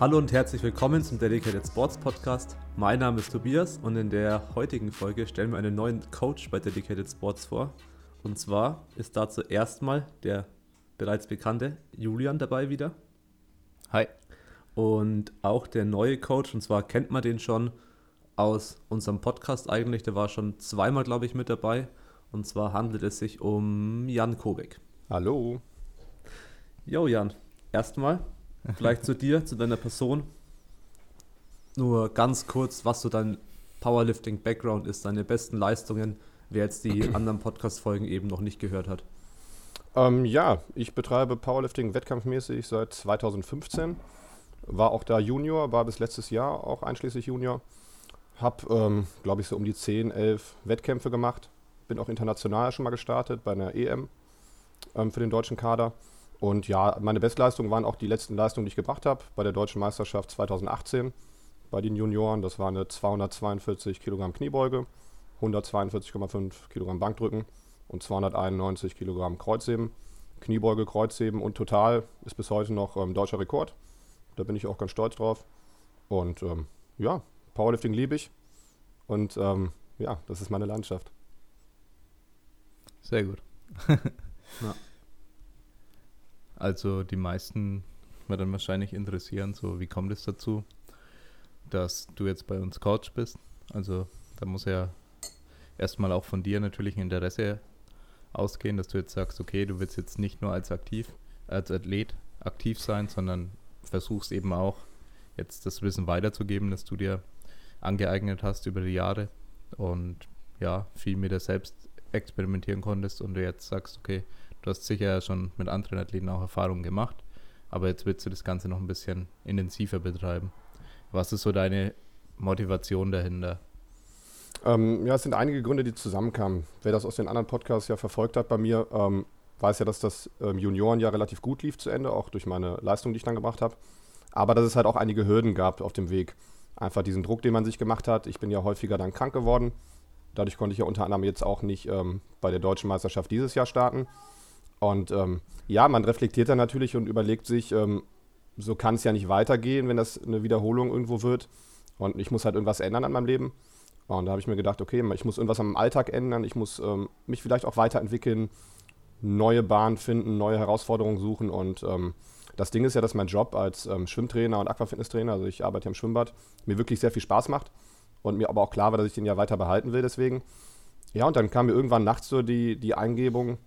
Hallo und herzlich willkommen zum Dedicated Sports Podcast. Mein Name ist Tobias und in der heutigen Folge stellen wir einen neuen Coach bei Dedicated Sports vor. Und zwar ist dazu erstmal der bereits bekannte Julian dabei wieder. Hi. Und auch der neue Coach, und zwar kennt man den schon aus unserem Podcast eigentlich, der war schon zweimal, glaube ich, mit dabei. Und zwar handelt es sich um Jan Kobek. Hallo. Jo, Jan, erstmal Vielleicht zu dir, zu deiner Person. Nur ganz kurz, was so dein Powerlifting-Background ist, deine besten Leistungen, wer jetzt die anderen Podcast-Folgen eben noch nicht gehört hat. Ähm, ja, ich betreibe Powerlifting wettkampfmäßig seit 2015. War auch da Junior, war bis letztes Jahr auch einschließlich Junior. Hab, ähm, glaube ich, so um die 10, 11 Wettkämpfe gemacht. Bin auch international schon mal gestartet bei einer EM ähm, für den deutschen Kader. Und ja, meine Bestleistungen waren auch die letzten Leistungen, die ich gebracht habe bei der Deutschen Meisterschaft 2018 bei den Junioren. Das war eine 242 Kilogramm Kniebeuge, 142,5 Kilogramm Bankdrücken und 291 Kilogramm Kreuzheben. Kniebeuge, Kreuzheben und total ist bis heute noch ähm, deutscher Rekord. Da bin ich auch ganz stolz drauf. Und ähm, ja, Powerlifting liebe ich. Und ähm, ja, das ist meine Landschaft. Sehr gut. ja. Also die meisten wird dann wahrscheinlich interessieren, so wie kommt es dazu, dass du jetzt bei uns Coach bist. Also da muss ja erstmal auch von dir natürlich ein Interesse ausgehen, dass du jetzt sagst, okay, du willst jetzt nicht nur als aktiv, als Athlet aktiv sein, sondern versuchst eben auch jetzt das Wissen weiterzugeben, das du dir angeeignet hast über die Jahre und ja, viel mit dir selbst experimentieren konntest und du jetzt sagst, okay, Du hast sicher schon mit anderen Athleten auch Erfahrungen gemacht, aber jetzt willst du das Ganze noch ein bisschen intensiver betreiben. Was ist so deine Motivation dahinter? Ähm, ja, es sind einige Gründe, die zusammenkamen. Wer das aus den anderen Podcasts ja verfolgt hat bei mir, ähm, weiß ja, dass das ähm, Juniorenjahr relativ gut lief zu Ende, auch durch meine Leistung, die ich dann gemacht habe. Aber dass es halt auch einige Hürden gab auf dem Weg. Einfach diesen Druck, den man sich gemacht hat. Ich bin ja häufiger dann krank geworden. Dadurch konnte ich ja unter anderem jetzt auch nicht ähm, bei der deutschen Meisterschaft dieses Jahr starten. Und ähm, ja, man reflektiert dann natürlich und überlegt sich, ähm, so kann es ja nicht weitergehen, wenn das eine Wiederholung irgendwo wird. Und ich muss halt irgendwas ändern an meinem Leben. Und da habe ich mir gedacht, okay, ich muss irgendwas am Alltag ändern, ich muss ähm, mich vielleicht auch weiterentwickeln, neue Bahnen finden, neue Herausforderungen suchen. Und ähm, das Ding ist ja, dass mein Job als ähm, Schwimmtrainer und Aquafitnesstrainer, also ich arbeite ja im Schwimmbad, mir wirklich sehr viel Spaß macht. Und mir aber auch klar war, dass ich den ja weiter behalten will, deswegen. Ja, und dann kam mir irgendwann nachts so die, die Eingebung,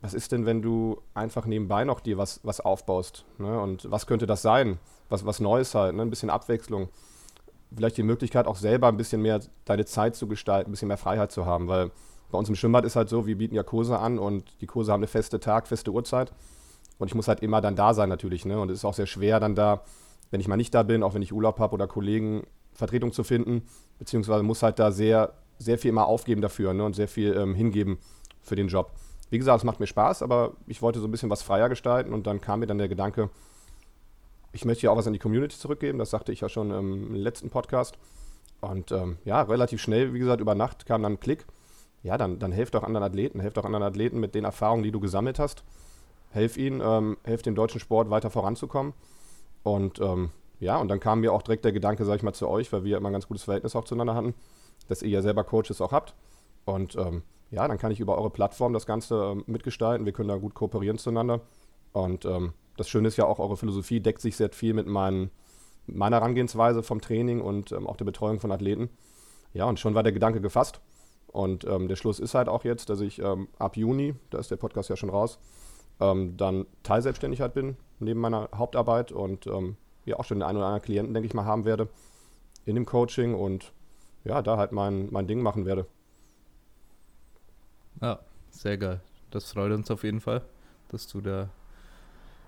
was ist denn, wenn du einfach nebenbei noch dir was, was aufbaust? Ne? Und was könnte das sein? Was, was Neues halt, ne? ein bisschen Abwechslung. Vielleicht die Möglichkeit auch selber ein bisschen mehr deine Zeit zu gestalten, ein bisschen mehr Freiheit zu haben, weil bei uns im Schwimmbad ist halt so, wir bieten ja Kurse an und die Kurse haben eine feste Tag, feste Uhrzeit. Und ich muss halt immer dann da sein natürlich. Ne? Und es ist auch sehr schwer dann da, wenn ich mal nicht da bin, auch wenn ich Urlaub habe oder Kollegen, Vertretung zu finden. Beziehungsweise muss halt da sehr, sehr viel immer aufgeben dafür ne? und sehr viel ähm, hingeben für den Job. Wie gesagt, es macht mir Spaß, aber ich wollte so ein bisschen was freier gestalten und dann kam mir dann der Gedanke, ich möchte ja auch was an die Community zurückgeben. Das sagte ich ja schon im letzten Podcast. Und ähm, ja, relativ schnell, wie gesagt, über Nacht kam dann ein Klick. Ja, dann, dann helft auch anderen Athleten, helft auch anderen Athleten mit den Erfahrungen, die du gesammelt hast. Helf ihnen, ähm, helf dem deutschen Sport weiter voranzukommen. Und ähm, ja, und dann kam mir auch direkt der Gedanke, sag ich mal, zu euch, weil wir immer ein ganz gutes Verhältnis auch zueinander hatten, dass ihr ja selber Coaches auch habt. Und ähm, ja, dann kann ich über eure Plattform das Ganze ähm, mitgestalten. Wir können da gut kooperieren zueinander. Und ähm, das Schöne ist ja auch, eure Philosophie deckt sich sehr viel mit meinen, meiner Herangehensweise vom Training und ähm, auch der Betreuung von Athleten. Ja, und schon war der Gedanke gefasst. Und ähm, der Schluss ist halt auch jetzt, dass ich ab Juni, da ist der Podcast ja schon raus, ähm, dann teilselbstständig halt bin, neben meiner Hauptarbeit und ja auch schon den einen oder anderen Klienten, denke ich mal, haben werde in dem Coaching und ja, da halt mein, mein Ding machen werde. Ja, sehr geil. Das freut uns auf jeden Fall, dass du da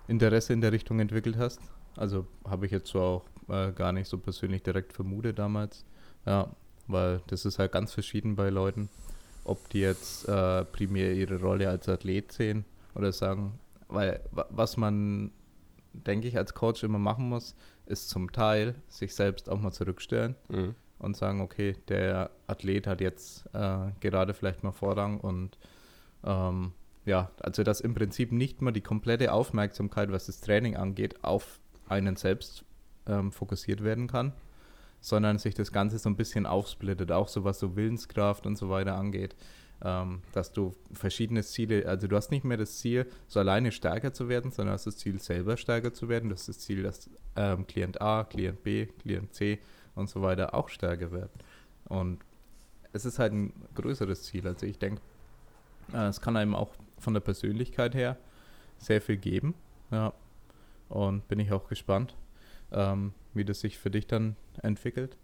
Interesse in der Richtung entwickelt hast. Also habe ich jetzt so auch äh, gar nicht so persönlich direkt vermutet damals. Ja, weil das ist halt ganz verschieden bei Leuten, ob die jetzt äh, primär ihre Rolle als Athlet sehen oder sagen, weil was man, denke ich, als Coach immer machen muss, ist zum Teil sich selbst auch mal zurückstellen mhm. und sagen, okay, der Athlet hat jetzt äh, gerade vielleicht mal Vorrang und ähm, ja, also dass im Prinzip nicht mal die komplette Aufmerksamkeit, was das Training angeht, auf einen selbst ähm, fokussiert werden kann, sondern sich das Ganze so ein bisschen aufsplittet, auch so was so Willenskraft und so weiter angeht, ähm, dass du verschiedene Ziele, also du hast nicht mehr das Ziel, so alleine stärker zu werden, sondern hast das Ziel, selber stärker zu werden, du hast das Ziel, dass ähm, Klient A, Klient B, Klient C und so weiter auch stärker wird. Und es ist halt ein größeres Ziel. Also ich denke, äh, es kann einem auch von der Persönlichkeit her sehr viel geben. Ja. Und bin ich auch gespannt, ähm, wie das sich für dich dann entwickelt.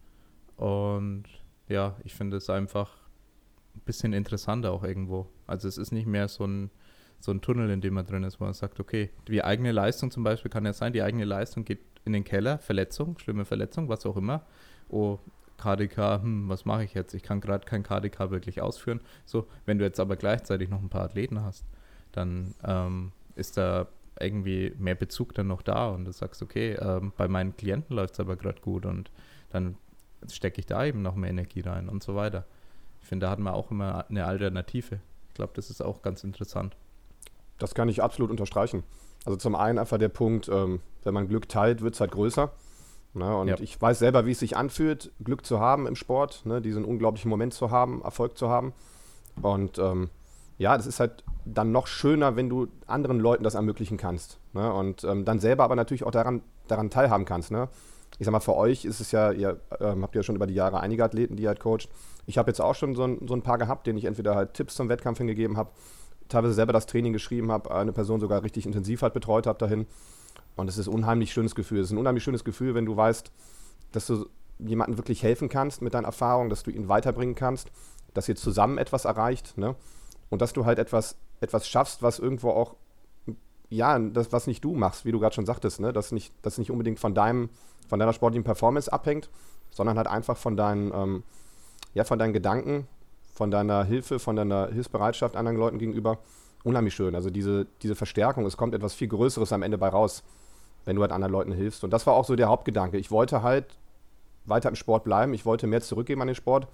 Und ja, ich finde es einfach ein bisschen interessanter auch irgendwo. Also es ist nicht mehr so ein, so ein Tunnel, in dem man drin ist, wo man sagt, okay, die eigene Leistung zum Beispiel kann ja sein, die eigene Leistung geht in den Keller, Verletzung, schlimme Verletzung, was auch immer. Oh, KDK, hm, was mache ich jetzt? Ich kann gerade kein KDK wirklich ausführen. So, wenn du jetzt aber gleichzeitig noch ein paar Athleten hast, dann ähm, ist da irgendwie mehr Bezug dann noch da und du sagst, okay, ähm, bei meinen Klienten läuft es aber gerade gut und dann stecke ich da eben noch mehr Energie rein und so weiter. Ich finde, da hat man auch immer eine Alternative. Ich glaube, das ist auch ganz interessant. Das kann ich absolut unterstreichen. Also zum einen einfach der Punkt, ähm, wenn man Glück teilt, wird es halt größer. Ne? Und ja. ich weiß selber, wie es sich anfühlt, Glück zu haben im Sport, ne? diesen unglaublichen Moment zu haben, Erfolg zu haben. Und ähm, ja, das ist halt dann noch schöner, wenn du anderen Leuten das ermöglichen kannst. Ne? Und ähm, dann selber aber natürlich auch daran, daran teilhaben kannst. Ne? Ich sag mal, für euch ist es ja, ihr ähm, habt ja schon über die Jahre einige Athleten, die ihr halt coacht. Ich habe jetzt auch schon so ein, so ein paar gehabt, denen ich entweder halt Tipps zum Wettkampf hingegeben habe, teilweise selber das Training geschrieben habe, eine Person sogar richtig intensiv halt betreut habe dahin. Und es ist ein unheimlich schönes Gefühl. Es ist ein unheimlich schönes Gefühl, wenn du weißt, dass du jemandem wirklich helfen kannst mit deinen Erfahrungen, dass du ihn weiterbringen kannst, dass ihr zusammen etwas erreicht, ne? Und dass du halt etwas, etwas schaffst, was irgendwo auch, ja, das, was nicht du machst, wie du gerade schon sagtest, ne? Das nicht, das nicht unbedingt von deinem, von deiner sportlichen Performance abhängt, sondern halt einfach von deinen, ähm, ja, von deinen Gedanken, von deiner Hilfe, von deiner Hilfsbereitschaft anderen Leuten gegenüber. Unheimlich schön. Also diese, diese Verstärkung, es kommt etwas viel Größeres am Ende bei raus wenn du halt anderen Leuten hilfst. Und das war auch so der Hauptgedanke. Ich wollte halt weiter im Sport bleiben. Ich wollte mehr zurückgeben an den Sport,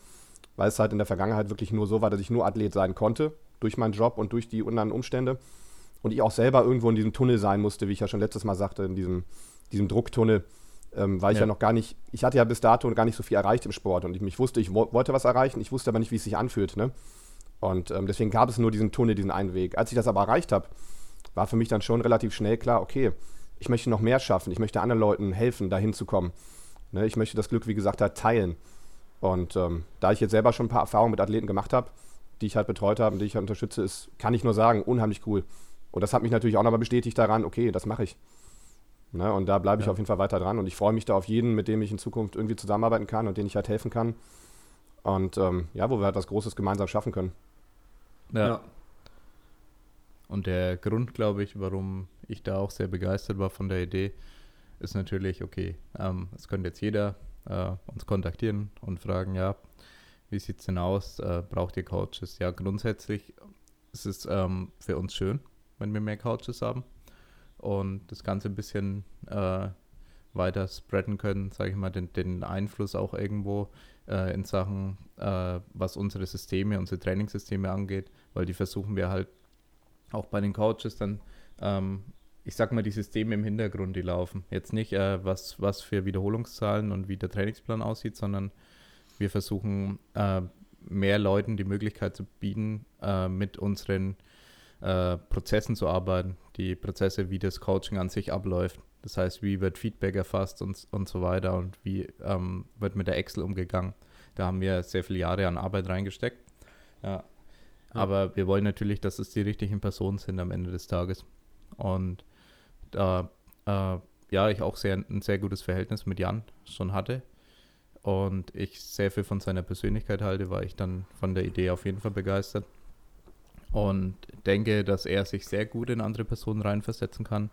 weil es halt in der Vergangenheit wirklich nur so war, dass ich nur Athlet sein konnte, durch meinen Job und durch die anderen Umstände. Und ich auch selber irgendwo in diesem Tunnel sein musste, wie ich ja schon letztes Mal sagte, in diesem, diesem Drucktunnel, ähm, weil ich ja. ja. noch gar nicht, ich hatte ja bis dato gar nicht so viel erreicht im Sport und ich, ich wusste, ich wo, wollte was erreichen, ich wusste aber nicht, wie es sich anfühlt. Ne? Und ähm, deswegen gab es nur diesen Tunnel, diesen einen Weg. Als ich das aber erreicht habe, war für mich dann schon relativ schnell klar, okay, ich möchte noch mehr schaffen, ich möchte anderen Leuten helfen, dahin zu kommen. Ne, ich möchte das Glück, wie gesagt, halt teilen. Und ähm, da ich jetzt selber schon ein paar Erfahrungen mit Athleten gemacht habe, die ich halt betreut habe und die ich halt unterstütze, ist, kann ich nur sagen, unheimlich cool. Und das hat mich natürlich auch nochmal bestätigt daran, okay, das mache ich. Ne, und da bleibe ich ja. auf jeden Fall weiter dran. Und ich freue mich da auf jeden, mit dem ich in Zukunft irgendwie zusammenarbeiten kann und den ich halt helfen kann. Und ähm, ja, wo wir halt was Großes gemeinsam schaffen können. Ja. ja. Und der Grund, glaube ich, warum ich da auch sehr begeistert war von der Idee, ist natürlich, okay, ähm, es könnte jetzt jeder äh, uns kontaktieren und fragen, ja, wie sieht es denn aus? Äh, braucht ihr Coaches? Ja, grundsätzlich ist es ähm, für uns schön, wenn wir mehr Coaches haben und das Ganze ein bisschen äh, weiter spreaden können, sage ich mal, den, den, Einfluss auch irgendwo äh, in Sachen, äh, was unsere Systeme, unsere Trainingssysteme angeht, weil die versuchen wir halt auch bei den Coaches dann, ähm, ich sag mal, die Systeme im Hintergrund, die laufen. Jetzt nicht, äh, was, was für Wiederholungszahlen und wie der Trainingsplan aussieht, sondern wir versuchen äh, mehr Leuten die Möglichkeit zu bieten, äh, mit unseren äh, Prozessen zu arbeiten, die Prozesse, wie das Coaching an sich abläuft. Das heißt, wie wird Feedback erfasst und, und so weiter und wie ähm, wird mit der Excel umgegangen. Da haben wir sehr viele Jahre an Arbeit reingesteckt. Ja, aber wir wollen natürlich, dass es die richtigen Personen sind am Ende des Tages. Und da, äh, ja, ich auch sehr, ein sehr gutes Verhältnis mit Jan schon hatte und ich sehr viel von seiner Persönlichkeit halte, war ich dann von der Idee auf jeden Fall begeistert. Und denke, dass er sich sehr gut in andere Personen reinversetzen kann.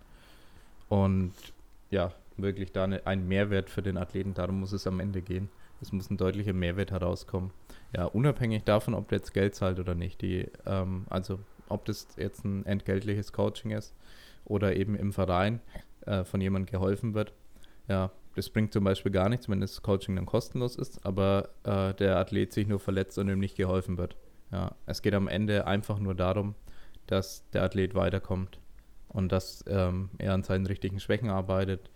Und ja, wirklich da eine, ein Mehrwert für den Athleten, darum muss es am Ende gehen. Es muss ein deutlicher Mehrwert herauskommen ja, unabhängig davon, ob der jetzt Geld zahlt oder nicht, die, ähm, also ob das jetzt ein entgeltliches Coaching ist oder eben im Verein äh, von jemandem geholfen wird, ja, das bringt zum Beispiel gar nichts, wenn das Coaching dann kostenlos ist, aber äh, der Athlet sich nur verletzt und ihm nicht geholfen wird. Ja, es geht am Ende einfach nur darum, dass der Athlet weiterkommt und dass ähm, er an seinen richtigen Schwächen arbeitet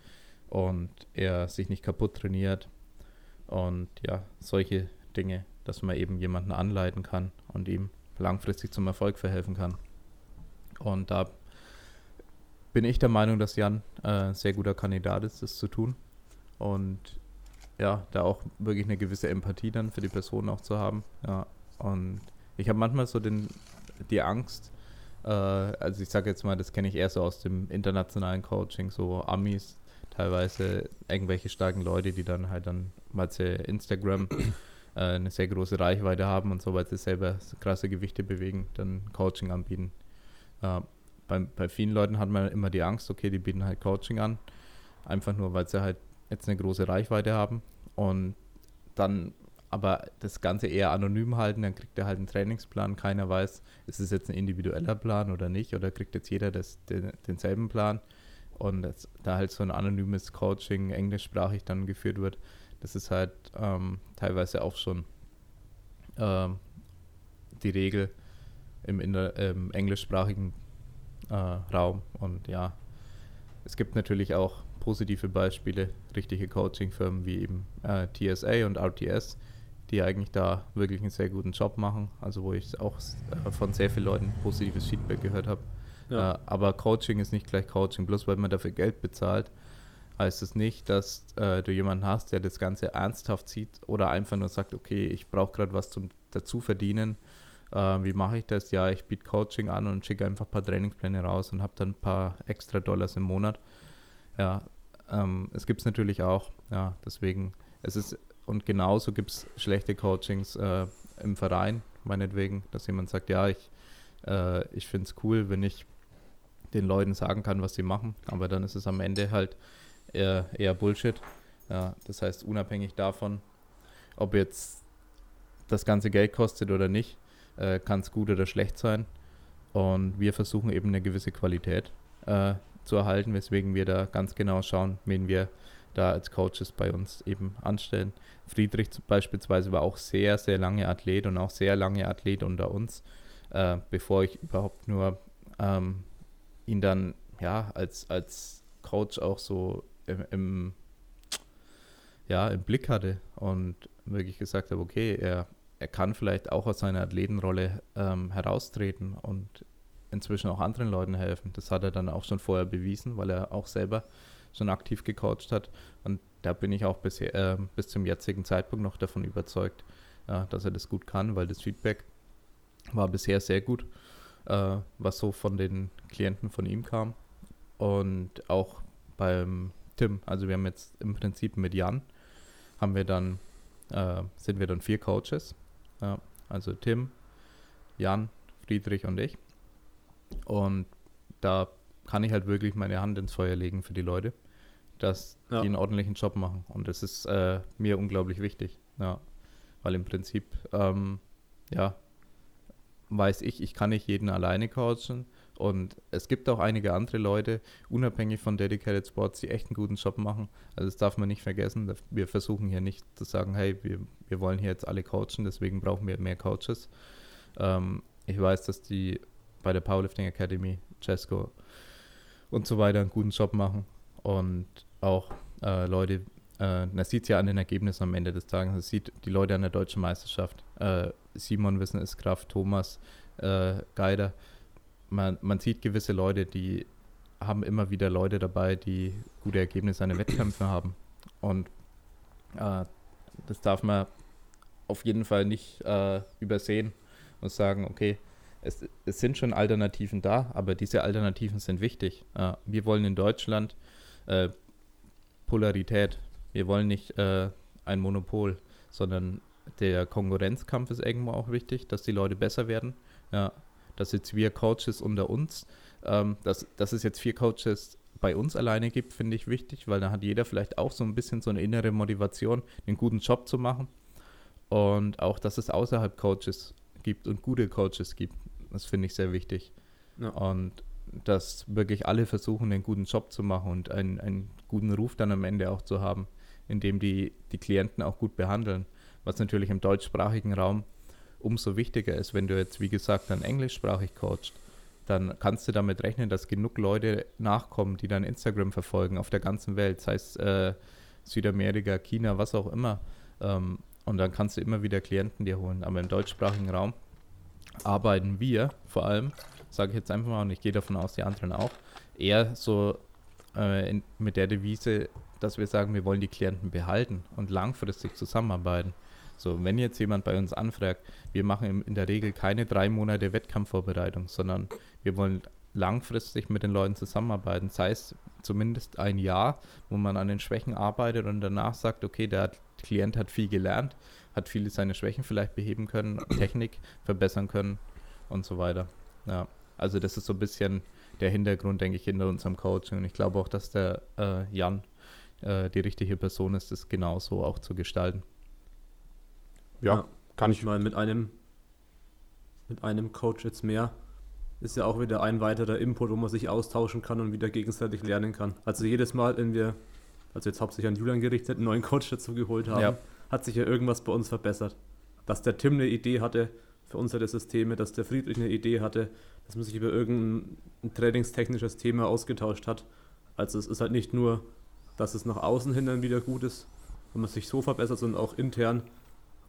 und er sich nicht kaputt trainiert und ja, solche Dinge, dass man eben jemanden anleiten kann und ihm langfristig zum Erfolg verhelfen kann. Und da bin ich der Meinung, dass Jan äh, ein sehr guter Kandidat ist, das zu tun. Und ja, da auch wirklich eine gewisse Empathie dann für die Person auch zu haben. Ja, und ich habe manchmal so den, die Angst, äh, also ich sage jetzt mal, das kenne ich eher so aus dem internationalen Coaching, so Amis, teilweise irgendwelche starken Leute, die dann halt dann, weil sie Instagram äh, eine sehr große Reichweite haben und so, weil sie selber krasse Gewichte bewegen, dann Coaching anbieten. Äh, bei, bei vielen Leuten hat man immer die Angst, okay, die bieten halt Coaching an, einfach nur, weil sie halt jetzt eine große Reichweite haben und dann aber das Ganze eher anonym halten, dann kriegt er halt einen Trainingsplan, keiner weiß, ist es jetzt ein individueller Plan oder nicht, oder kriegt jetzt jeder das, den, denselben Plan? Und das, da halt so ein anonymes Coaching englischsprachig dann geführt wird, das ist halt ähm, teilweise auch schon ähm, die Regel im, der, im englischsprachigen äh, Raum. Und ja, es gibt natürlich auch positive Beispiele, richtige Coaching-Firmen wie eben äh, TSA und RTS, die eigentlich da wirklich einen sehr guten Job machen. Also wo ich auch äh, von sehr vielen Leuten positives Feedback gehört habe. Ja. Äh, aber Coaching ist nicht gleich Coaching. Bloß weil man dafür Geld bezahlt, heißt es nicht, dass äh, du jemanden hast, der das Ganze ernsthaft sieht oder einfach nur sagt, okay, ich brauche gerade was zum dazu verdienen. Äh, wie mache ich das? Ja, ich biete Coaching an und schicke einfach ein paar Trainingspläne raus und habe dann ein paar extra Dollars im Monat. Ja, ähm, es gibt es natürlich auch, ja, deswegen, es ist, und genauso gibt es schlechte Coachings äh, im Verein, meinetwegen, dass jemand sagt, ja, ich, äh, ich finde es cool, wenn ich den Leuten sagen kann, was sie machen, aber dann ist es am Ende halt eher, eher Bullshit. Ja, das heißt, unabhängig davon, ob jetzt das ganze Geld kostet oder nicht, äh, kann es gut oder schlecht sein. Und wir versuchen eben eine gewisse Qualität äh, zu erhalten, weswegen wir da ganz genau schauen, wen wir da als Coaches bei uns eben anstellen. Friedrich beispielsweise war auch sehr, sehr lange Athlet und auch sehr lange Athlet unter uns, äh, bevor ich überhaupt nur ähm, ihn dann ja als, als Coach auch so im, im, ja, im Blick hatte und wirklich gesagt habe, okay, er, er kann vielleicht auch aus seiner Athletenrolle ähm, heraustreten und inzwischen auch anderen Leuten helfen. Das hat er dann auch schon vorher bewiesen, weil er auch selber schon aktiv gecoacht hat. Und da bin ich auch bisher, äh, bis zum jetzigen Zeitpunkt noch davon überzeugt, ja, dass er das gut kann, weil das Feedback war bisher sehr gut, äh, was so von den Klienten von ihm kam. Und auch beim Tim, also wir haben jetzt im Prinzip mit Jan, haben wir dann, äh, sind wir dann vier Coaches. Also Tim, Jan, Friedrich und ich. Und da kann ich halt wirklich meine Hand ins Feuer legen für die Leute, dass ja. die einen ordentlichen Job machen. Und das ist äh, mir unglaublich wichtig. Ja. Weil im Prinzip, ähm, ja, weiß ich, ich kann nicht jeden alleine coachen. Und es gibt auch einige andere Leute, unabhängig von Dedicated Sports, die echt einen guten Job machen. Also das darf man nicht vergessen. Wir versuchen hier nicht zu sagen, hey, wir, wir wollen hier jetzt alle coachen, deswegen brauchen wir mehr Coaches. Ähm, ich weiß, dass die bei der Powerlifting Academy, Cesco und so weiter einen guten Job machen. Und auch äh, Leute, äh, man sieht es ja an den Ergebnissen am Ende des Tages, man sieht die Leute an der deutschen Meisterschaft. Äh, Simon Wissen ist Kraft, Thomas äh, Geider. Man, man sieht gewisse Leute, die haben immer wieder Leute dabei, die gute Ergebnisse an den Wettkämpfen haben. Und äh, das darf man auf jeden Fall nicht äh, übersehen und sagen, okay, es, es, sind schon Alternativen da, aber diese Alternativen sind wichtig. Äh, wir wollen in Deutschland äh, Polarität. Wir wollen nicht äh, ein Monopol, sondern der Konkurrenzkampf ist irgendwo auch wichtig, dass die Leute besser werden. Ja, dass jetzt wir Coaches unter uns, ähm, dass, dass es jetzt vier Coaches bei uns alleine gibt, finde ich wichtig, weil da hat jeder vielleicht auch so ein bisschen so eine innere Motivation, einen guten Job zu machen. Und auch, dass es außerhalb Coaches gibt und gute Coaches gibt. Das finde ich sehr wichtig. Ja. Und dass wirklich alle versuchen, einen guten Job zu machen und einen, einen guten Ruf dann am Ende auch zu haben, indem die die Klienten auch gut behandeln. Was natürlich im deutschsprachigen Raum umso wichtiger ist, wenn du jetzt, wie gesagt, dann englischsprachig coachst, dann kannst du damit rechnen, dass genug Leute nachkommen, die dann Instagram verfolgen auf der ganzen Welt, sei es äh, Südamerika, China, was auch immer. Ähm, und dann kannst du immer wieder Klienten dir holen. Aber im deutschsprachigen Raum arbeiten wir vor allem, sage ich jetzt einfach mal, und ich gehe davon aus, die anderen auch, eher so äh, in, mit der Devise, dass wir sagen, wir wollen die Klienten behalten und langfristig zusammenarbeiten. So, wenn jetzt jemand bei uns anfragt, wir machen in der Regel keine drei Monate Wettkampfvorbereitung, sondern wir wollen langfristig mit den Leuten zusammenarbeiten, sei es zumindest ein Jahr, wo man an den Schwächen arbeitet und danach sagt, okay, der Klient hat viel gelernt, hat viele seine Schwächen vielleicht beheben können, Technik verbessern können und so weiter. Ja, also das ist so ein bisschen der Hintergrund, denke ich, hinter unserem Coaching und ich glaube auch, dass der äh, Jan äh, die richtige Person ist, das genauso auch zu gestalten. Ja, ja kann ich mal mit einem mit einem Coach jetzt mehr ist ja auch wieder ein weiterer Input, wo man sich austauschen kann und wieder gegenseitig lernen kann. Also jedes Mal, wenn wir, also jetzt hauptsächlich an Julian gerichtet, einen neuen Coach dazu geholt haben, ja. hat sich ja irgendwas bei uns verbessert. Dass der Tim eine Idee hatte für unsere Systeme, dass der Friedrich eine Idee hatte, dass man sich über irgendein trainingstechnisches Thema ausgetauscht hat. Also es ist halt nicht nur, dass es nach außen hin dann wieder gut ist, wenn man sich so verbessert, sondern auch intern,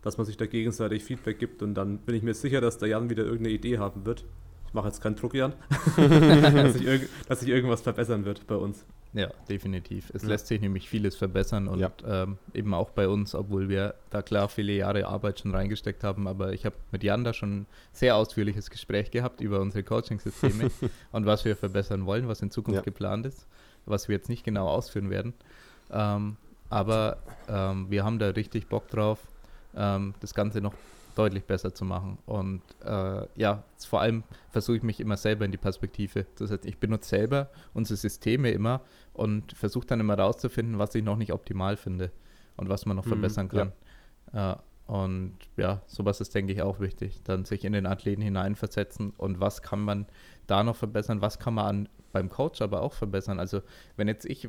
dass man sich da gegenseitig Feedback gibt und dann bin ich mir sicher, dass der Jan wieder irgendeine Idee haben wird ich mache jetzt keinen Druck, Jan, dass, sich dass, sich irgendwas verbessern wird bei uns. Ja, definitiv. Es ja. lässt sich nämlich vieles verbessern und ja. ähm, eben auch bei uns, obwohl wir da klar viele Jahre Arbeit schon reingesteckt haben. Aber ich habe mit Jan da schon ein sehr ausführliches Gespräch gehabt über unsere Coaching-Systeme und was wir verbessern wollen, was in Zukunft ja. geplant ist, was wir jetzt nicht genau ausführen werden. Ähm, aber ähm, wir haben da richtig Bock drauf, ähm, das Ganze noch deutlich besser zu machen. Und äh, ja, vor allem versuche ich mich immer selber in die Perspektive zu setzen. Ich benutze selber unsere Systeme immer und versuche dann immer rauszufinden, was ich noch nicht optimal finde und was man noch mhm, verbessern kann. Ja. Äh, und ja, sowas ist, denke ich, auch wichtig. Dann sich in den Athleten hineinversetzen und was kann man da noch verbessern, was kann man an, beim Coach aber auch verbessern. Also wenn jetzt ich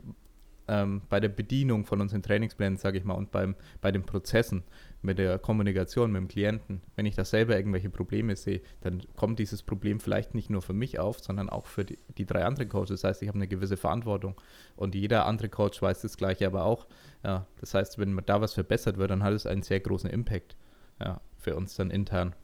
ähm, bei der Bedienung von unseren Trainingsplänen, sage ich mal, und beim, bei den Prozessen mit der Kommunikation mit dem Klienten, wenn ich da selber irgendwelche Probleme sehe, dann kommt dieses Problem vielleicht nicht nur für mich auf, sondern auch für die, die drei anderen Coaches. Das heißt, ich habe eine gewisse Verantwortung und jeder andere Coach weiß das gleiche aber auch. Ja, das heißt, wenn da was verbessert wird, dann hat es einen sehr großen Impact ja, für uns dann intern.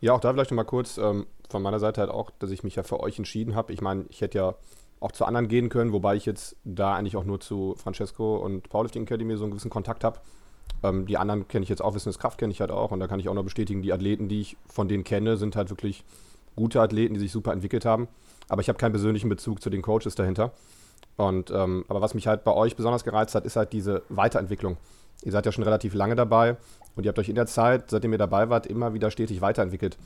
Ja, auch da vielleicht nochmal kurz ähm, von meiner Seite halt auch, dass ich mich ja für euch entschieden habe. Ich meine, ich hätte ja auch zu anderen gehen können, wobei ich jetzt da eigentlich auch nur zu Francesco und Powerlifting Academy so einen gewissen Kontakt habe. Ähm, die anderen kenne ich jetzt auch, Wissenskraft kenne ich halt auch und da kann ich auch noch bestätigen, die Athleten, die ich von denen kenne, sind halt wirklich gute Athleten, die sich super entwickelt haben. Aber ich habe keinen persönlichen Bezug zu den Coaches dahinter. Und ähm, aber was mich halt bei euch besonders gereizt hat, ist halt diese Weiterentwicklung. Ihr seid ja schon relativ lange dabei und ihr habt euch in der Zeit, seitdem ihr dabei wart, immer wieder stetig weiterentwickelt.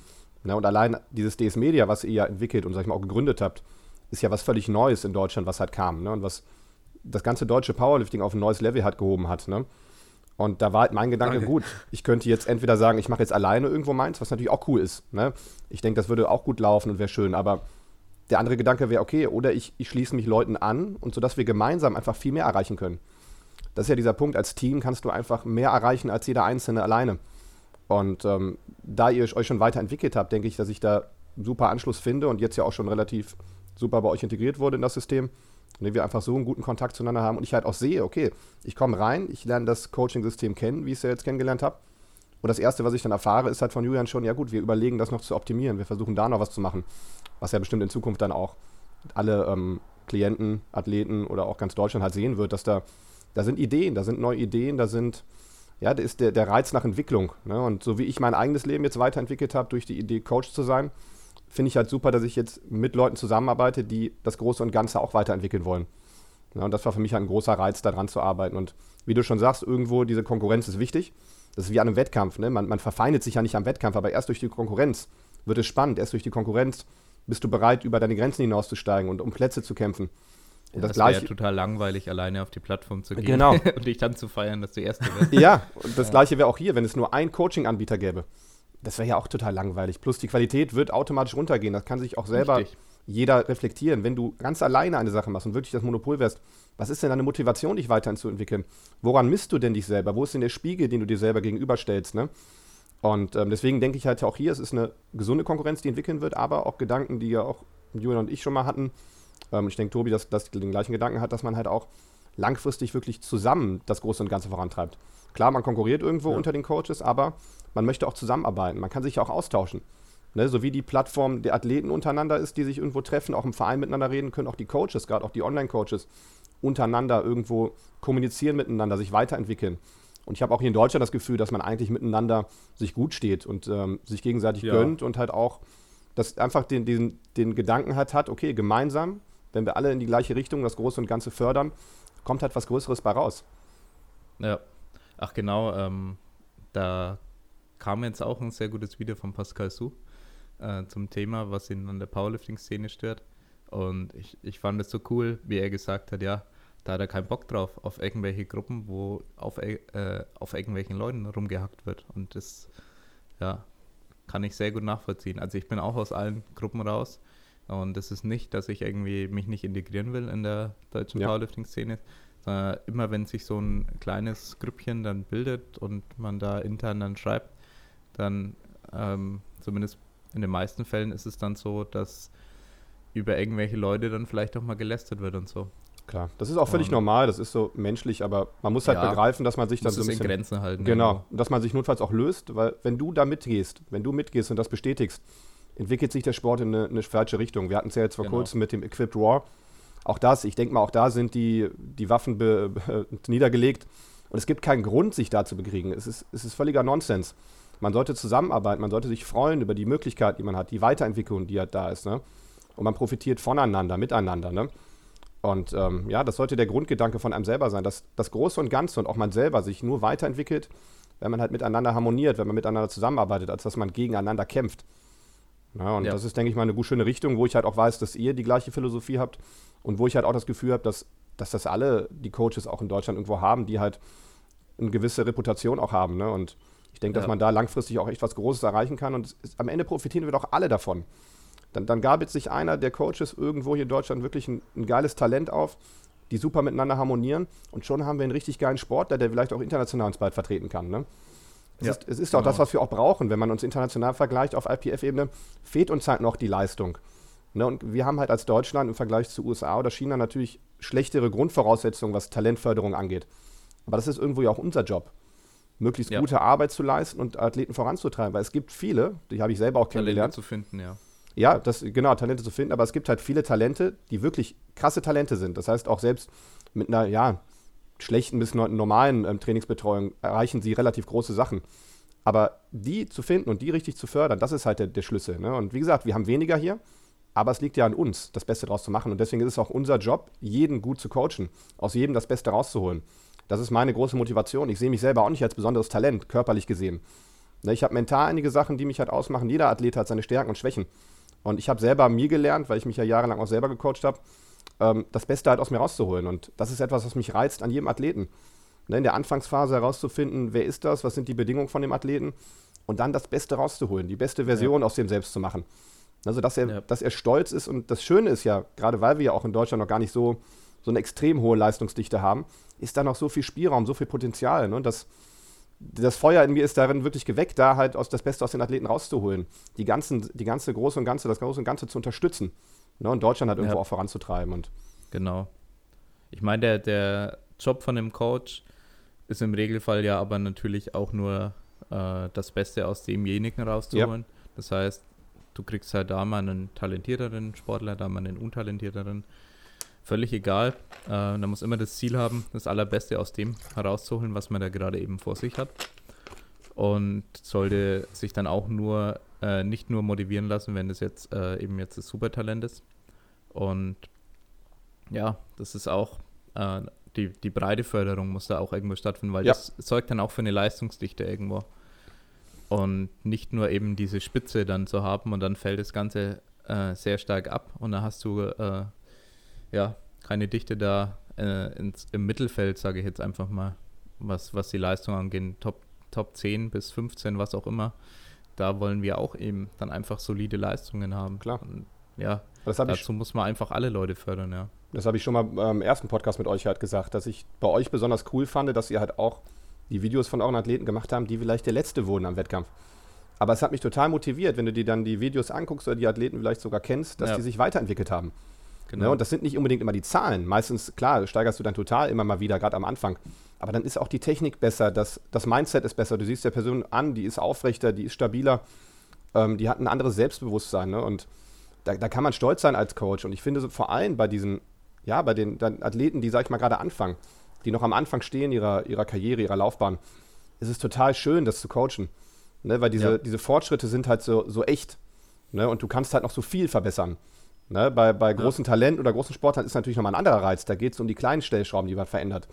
Na, und allein dieses DS Media, was ihr ja entwickelt und sag ich mal auch gegründet habt, ist ja was völlig Neues in Deutschland, was halt kam. Ne? Und was das ganze deutsche Powerlifting auf ein neues Level halt gehoben hat. Ne? Und da war halt mein Gedanke, Danke. gut, ich könnte jetzt entweder sagen, ich mache jetzt alleine irgendwo meins, was natürlich auch cool ist. Ne? Ich denke, das würde auch gut laufen und wäre schön. Aber der andere Gedanke wäre, okay, oder ich, ich schließe mich Leuten an und so, dass wir gemeinsam einfach viel mehr erreichen können. Das ist ja dieser Punkt, als Team kannst du einfach mehr erreichen als jeder Einzelne alleine. Und ähm, da ihr euch schon weiterentwickelt habt, denke ich, dass ich da super Anschluss finde und jetzt ja auch schon relativ super bei euch integriert wurde in das System. Und wir einfach so einen guten Kontakt zueinander haben und ich halt auch sehe, okay, ich komme rein, ich lerne das Coaching-System kennen, wie ich es ja jetzt kennengelernt habe. Und das Erste, was ich dann erfahre, ist halt von Julian schon, ja gut, wir überlegen das noch zu optimieren, wir versuchen da noch was zu machen, was ja bestimmt in Zukunft dann auch alle ähm, Klienten, Athleten oder auch ganz Deutschland halt sehen wird, dass da, da sind Ideen, da sind neue Ideen, da sind, ja, da ist der, der Reiz nach Entwicklung. Ne? Und so wie ich mein eigenes Leben jetzt weiterentwickelt habe, durch die Idee, Coach zu sein, finde ich halt super, dass ich jetzt mit Leuten zusammenarbeite, die das Große und Ganze auch weiterentwickeln wollen. Ja, und das war für mich halt ein großer Reiz, daran zu arbeiten. Und wie du schon sagst, irgendwo diese Konkurrenz ist wichtig. Das ist wie an einem Wettkampf. Ne? Man, man verfeindet sich ja nicht am Wettkampf, aber erst durch die Konkurrenz wird es spannend. Erst durch die Konkurrenz bist du bereit, über deine Grenzen hinauszusteigen und um Plätze zu kämpfen. Und ja, das, das wäre total langweilig, alleine auf die Plattform zu gehen genau. und dich dann zu feiern, dass du Erste bist. Ja, und das ja. Gleiche wäre auch hier, wenn es nur einen Coaching-Anbieter gäbe das wäre ja auch total langweilig. Plus die Qualität wird automatisch runtergehen. Das kann sich auch selber Richtig. jeder reflektieren. Wenn du ganz alleine eine Sache machst und wirklich das Monopol wärst, was ist denn deine Motivation, dich weiterhin zu entwickeln? Woran misst du denn dich selber? Wo ist denn der Spiegel, den du dir selber gegenüberstellst? Ne? Und ähm, deswegen denke ich halt auch hier, es ist eine gesunde Konkurrenz, die entwickeln wird, aber auch Gedanken, die ja auch Julian und ich schon mal hatten. Ähm, ich denke, Tobi, dass, dass den gleichen Gedanken hat, dass man halt auch langfristig wirklich zusammen das Große und Ganze vorantreibt. Klar, man konkurriert irgendwo ja. unter den Coaches, aber man möchte auch zusammenarbeiten. Man kann sich ja auch austauschen. Ne, so wie die Plattform der Athleten untereinander ist, die sich irgendwo treffen, auch im Verein miteinander reden, können auch die Coaches, gerade auch die Online-Coaches, untereinander irgendwo kommunizieren miteinander, sich weiterentwickeln. Und ich habe auch hier in Deutschland das Gefühl, dass man eigentlich miteinander sich gut steht und ähm, sich gegenseitig ja. gönnt und halt auch dass einfach den, den, den Gedanken hat, hat, okay, gemeinsam, wenn wir alle in die gleiche Richtung das Große und Ganze fördern, kommt halt was Größeres bei raus. Ja, ach genau, ähm, da kam jetzt auch ein sehr gutes Video von Pascal Su äh, zum Thema, was ihn an der Powerlifting-Szene stört. Und ich, ich fand es so cool, wie er gesagt hat, ja, da hat er keinen Bock drauf, auf irgendwelche Gruppen, wo auf, äh, auf irgendwelchen Leuten rumgehackt wird. Und das, ja, kann ich sehr gut nachvollziehen. Also ich bin auch aus allen Gruppen raus. Und es ist nicht, dass ich irgendwie mich nicht integrieren will in der deutschen ja. Powerlifting-Szene. Immer wenn sich so ein kleines Grüppchen dann bildet und man da intern dann schreibt, dann ähm, zumindest in den meisten Fällen ist es dann so, dass über irgendwelche Leute dann vielleicht auch mal gelästert wird und so. Klar, das ist auch völlig um, normal, das ist so menschlich, aber man muss halt ja, begreifen, dass man sich dann so ein bisschen... Grenzen halten. Genau, dass man sich notfalls auch löst, weil wenn du da mitgehst, wenn du mitgehst und das bestätigst, entwickelt sich der Sport in eine, eine falsche Richtung. Wir hatten es ja jetzt vor genau. kurzem mit dem Equipped War. Auch das, ich denke mal, auch da sind die, die Waffen be, be, niedergelegt und es gibt keinen Grund, sich da zu bekriegen. Es ist, es ist völliger Nonsens. Man sollte zusammenarbeiten, man sollte sich freuen über die Möglichkeit, die man hat, die Weiterentwicklung, die halt da ist. Ne? Und man profitiert voneinander, miteinander. Ne? Und ähm, ja, das sollte der Grundgedanke von einem selber sein, dass das Große und Ganze und auch man selber sich nur weiterentwickelt, wenn man halt miteinander harmoniert, wenn man miteinander zusammenarbeitet, als dass man gegeneinander kämpft. Ja, und ja. das ist, denke ich mal, eine gut schöne Richtung, wo ich halt auch weiß, dass ihr die gleiche Philosophie habt und wo ich halt auch das Gefühl habe, dass, dass das alle die Coaches auch in Deutschland irgendwo haben, die halt eine gewisse Reputation auch haben. Ne? Und ich denke, dass man da langfristig auch echt was Großes erreichen kann und ist, am Ende profitieren wir doch alle davon. Dann, dann gab jetzt sich einer der Coaches irgendwo hier in Deutschland wirklich ein, ein geiles Talent auf, die super miteinander harmonieren und schon haben wir einen richtig geilen Sportler, der vielleicht auch international uns bald vertreten kann. Ne? Es, ja, ist, es ist genau. auch das, was wir auch brauchen, wenn man uns international vergleicht auf IPF-Ebene, fehlt uns halt noch die Leistung. Ne? Und wir haben halt als Deutschland im Vergleich zu USA oder China natürlich schlechtere Grundvoraussetzungen, was Talentförderung angeht. Aber das ist irgendwo ja auch unser Job, möglichst ja. gute Arbeit zu leisten und Athleten voranzutreiben, weil es gibt viele, die habe ich selber auch kennengelernt. Talente zu finden, ja. Ja, das, genau, Talente zu finden, aber es gibt halt viele Talente, die wirklich krasse Talente sind. Das heißt, auch selbst mit einer, ja, schlechten bis normalen ähm, Trainingsbetreuung erreichen sie relativ große Sachen. Aber die zu finden und die richtig zu fördern, das ist halt der, der Schlüssel. Ne? Und wie gesagt, wir haben weniger hier, aber es liegt ja an uns, das Beste daraus zu machen. Und deswegen ist es auch unser Job, jeden gut zu coachen, aus jedem das Beste rauszuholen. Das ist meine große Motivation. Ich sehe mich selber auch nicht als besonderes Talent, körperlich gesehen. Ne, ich habe mental einige Sachen, die mich halt ausmachen. Jeder Athlet hat seine Stärken und Schwächen. Und ich habe selber mir gelernt, weil ich mich ja jahrelang auch selber gecoacht habe, ähm, das Beste halt aus mir rauszuholen. Und das ist etwas, was mich reizt an jedem Athleten. Ne, in der Anfangsphase herauszufinden, wer ist das, was sind die Bedingungen von dem Athleten und dann das Beste rauszuholen, die beste Version ja. aus dem selbst zu machen. Also, dass er, ja. dass er stolz ist und das Schöne ist ja, gerade weil wir ja auch in Deutschland noch gar nicht so, so eine extrem hohe Leistungsdichte haben, ist da noch so viel Spielraum, so viel Potenzial. Ne? Das, das Feuer in mir ist darin wirklich geweckt, da halt aus, das Beste aus den Athleten rauszuholen. Die, ganzen, die ganze Große und Ganze, das Große und Ganze zu unterstützen. Ne? Und Deutschland halt irgendwo ja. auch voranzutreiben. Und genau. Ich meine, der, der Job von dem Coach ist im Regelfall ja aber natürlich auch nur äh, das Beste aus demjenigen rauszuholen. Ja. Das heißt, du kriegst halt da mal einen talentierteren Sportler, da mal einen untalentierteren völlig egal. Äh, man muss immer das Ziel haben, das Allerbeste aus dem herauszuholen, was man da gerade eben vor sich hat. Und sollte sich dann auch nur äh, nicht nur motivieren lassen, wenn das jetzt äh, eben jetzt das Supertalent ist. Und ja, das ist auch äh, die, die breite Förderung muss da auch irgendwo stattfinden, weil ja. das sorgt dann auch für eine Leistungsdichte irgendwo. Und nicht nur eben diese Spitze dann zu haben und dann fällt das Ganze äh, sehr stark ab und dann hast du äh, ja, keine Dichte da äh, ins, im Mittelfeld, sage ich jetzt einfach mal, was, was die Leistung angeht. Top, Top 10 bis 15, was auch immer. Da wollen wir auch eben dann einfach solide Leistungen haben. Klar. Und ja, Das habe ich, dazu muss man einfach alle Leute fördern, ja. das hab ich schon mal ähm, im ersten Podcast mit euch halt gesagt, dass ich bei euch besonders cool fand, dass ihr halt auch die Videos von euren Athleten gemacht haben, die vielleicht der Letzte wurden am Wettkampf. Aber es hat mich total motiviert, wenn du dir dann die Videos anguckst oder die Athleten vielleicht sogar kennst, dass Ja. die sich weiterentwickelt haben. Genau. Ne? Und das sind nicht unbedingt immer die Zahlen. Meistens, klar, steigerst du dann total immer mal wieder, gerade am Anfang. Aber dann ist auch die Technik besser, das, das Mindset ist besser. Du siehst der Person an, die ist aufrechter, die ist stabiler, ähm, die hat ein anderes Selbstbewusstsein. Ne? Und da, da kann man stolz sein als Coach. Und ich finde so vor allem bei diesen, ja, bei den Athleten, die, sag ich mal, gerade anfangen, die noch am Anfang stehen ihrer, ihrer Karriere, ihrer Laufbahn, ist es total schön, das zu coachen. Ne? Weil diese, Ja. diese Fortschritte sind halt so, so echt. Ne? Und du kannst halt noch so viel verbessern. Ne? Bei, bei großen Talenten oder großen Sportlern ist natürlich nochmal ein anderer Reiz. Da geht es um die kleinen Stellschrauben, die man verändert.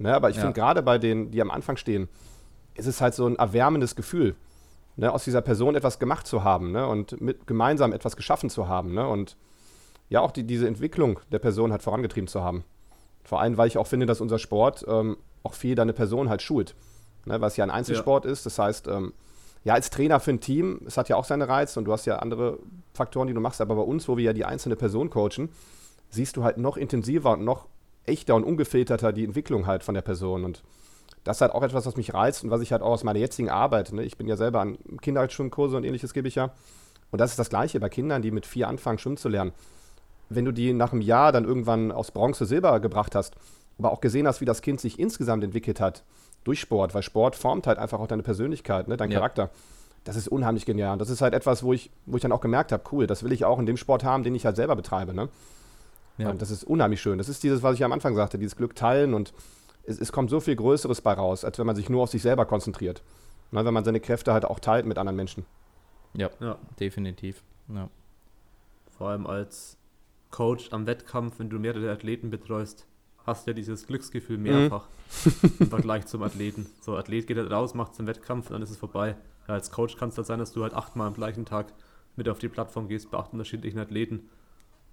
Ne? Aber ich Ja. finde gerade bei denen, die am Anfang stehen, ist es halt so ein erwärmendes Gefühl, ne? aus dieser Person etwas gemacht zu haben ne? und mit, gemeinsam etwas geschaffen zu haben. Ne? Und ja, auch die, diese Entwicklung der Person halt vorangetrieben zu haben. Vor allem, weil ich auch finde, dass unser Sport ähm, auch viel deine Person halt schult. Ne? Weil es ja ein Einzelsport ist. Das heißt, ähm, ja, als Trainer für ein Team, es hat ja auch seine Reize und du hast ja andere Faktoren, die du machst, aber bei uns, wo wir ja die einzelne Person coachen, siehst du halt noch intensiver und noch echter und ungefilterter die Entwicklung halt von der Person. Und das ist halt auch etwas, was mich reizt und was ich halt auch aus meiner jetzigen Arbeit, ne? ich bin ja selber an Kinderschwimmkurse und ähnliches gebe ich ja. Und das ist das Gleiche bei Kindern, die mit vier anfangen, schwimmen zu lernen. Wenn du die nach einem Jahr dann irgendwann aus Bronze Silber gebracht hast, aber auch gesehen hast, wie das Kind sich insgesamt entwickelt hat durch Sport, weil Sport formt halt einfach auch deine Persönlichkeit, ne, dein Ja. Charakter. Das ist unheimlich genial. Und das ist halt etwas, wo ich, wo ich dann auch gemerkt habe, cool, das will ich auch in dem Sport haben, den ich halt selber betreibe. Ne? Ja. Und das ist unheimlich schön. Das ist dieses, was ich am Anfang sagte, dieses Glück teilen und es, es kommt so viel Größeres bei raus, als wenn man sich nur auf sich selber konzentriert. Ne, wenn man seine Kräfte halt auch teilt mit anderen Menschen. Ja, Ja, definitiv. Ja. vor allem als Coach am Wettkampf, wenn du mehrere Athleten betreust, hast du ja dieses Glücksgefühl mehrfach im Vergleich zum Athleten. So, Athlet geht halt raus, macht den Wettkampf und dann ist es vorbei. Ja, als Coach kann es halt sein, dass du halt achtmal am gleichen Tag mit auf die Plattform gehst bei acht unterschiedlichen Athleten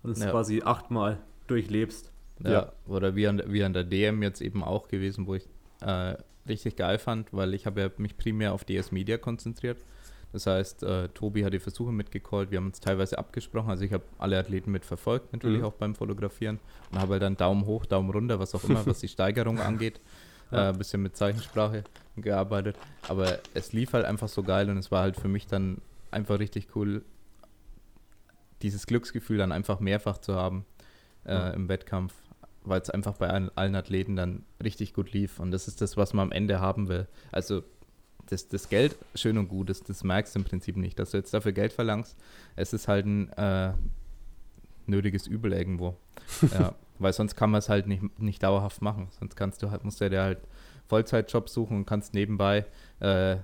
und es Ja. quasi achtmal durchlebst. Ja, Ja. oder wie an, wie an der DM jetzt eben auch gewesen, wo ich äh, richtig geil fand, weil ich habe ja mich primär auf DS Media konzentriert. Das heißt, äh, Tobi hat die Versuche mitgecallt, wir haben uns teilweise abgesprochen, also ich habe alle Athleten mitverfolgt, natürlich Mhm. auch beim Fotografieren und habe halt dann Daumen hoch, Daumen runter, was auch immer, was die Steigerung angeht. Ja. Ein äh, bisschen mit Zeichensprache gearbeitet, aber es lief halt einfach so geil und es war halt für mich dann einfach richtig cool, dieses Glücksgefühl dann einfach mehrfach zu haben äh, Ja. im Wettkampf, weil es einfach bei allen, allen Athleten dann richtig gut lief. Und das ist das, was man am Ende haben will. Also das, das Geld, schön und gut, das, das merkst du im Prinzip nicht, dass du jetzt dafür Geld verlangst. Es ist halt ein äh, nötiges Übel irgendwo. ja, weil sonst kann man es halt nicht, nicht dauerhaft machen. Sonst kannst du halt, musst du dir halt Vollzeitjob suchen und kannst nebenbei äh,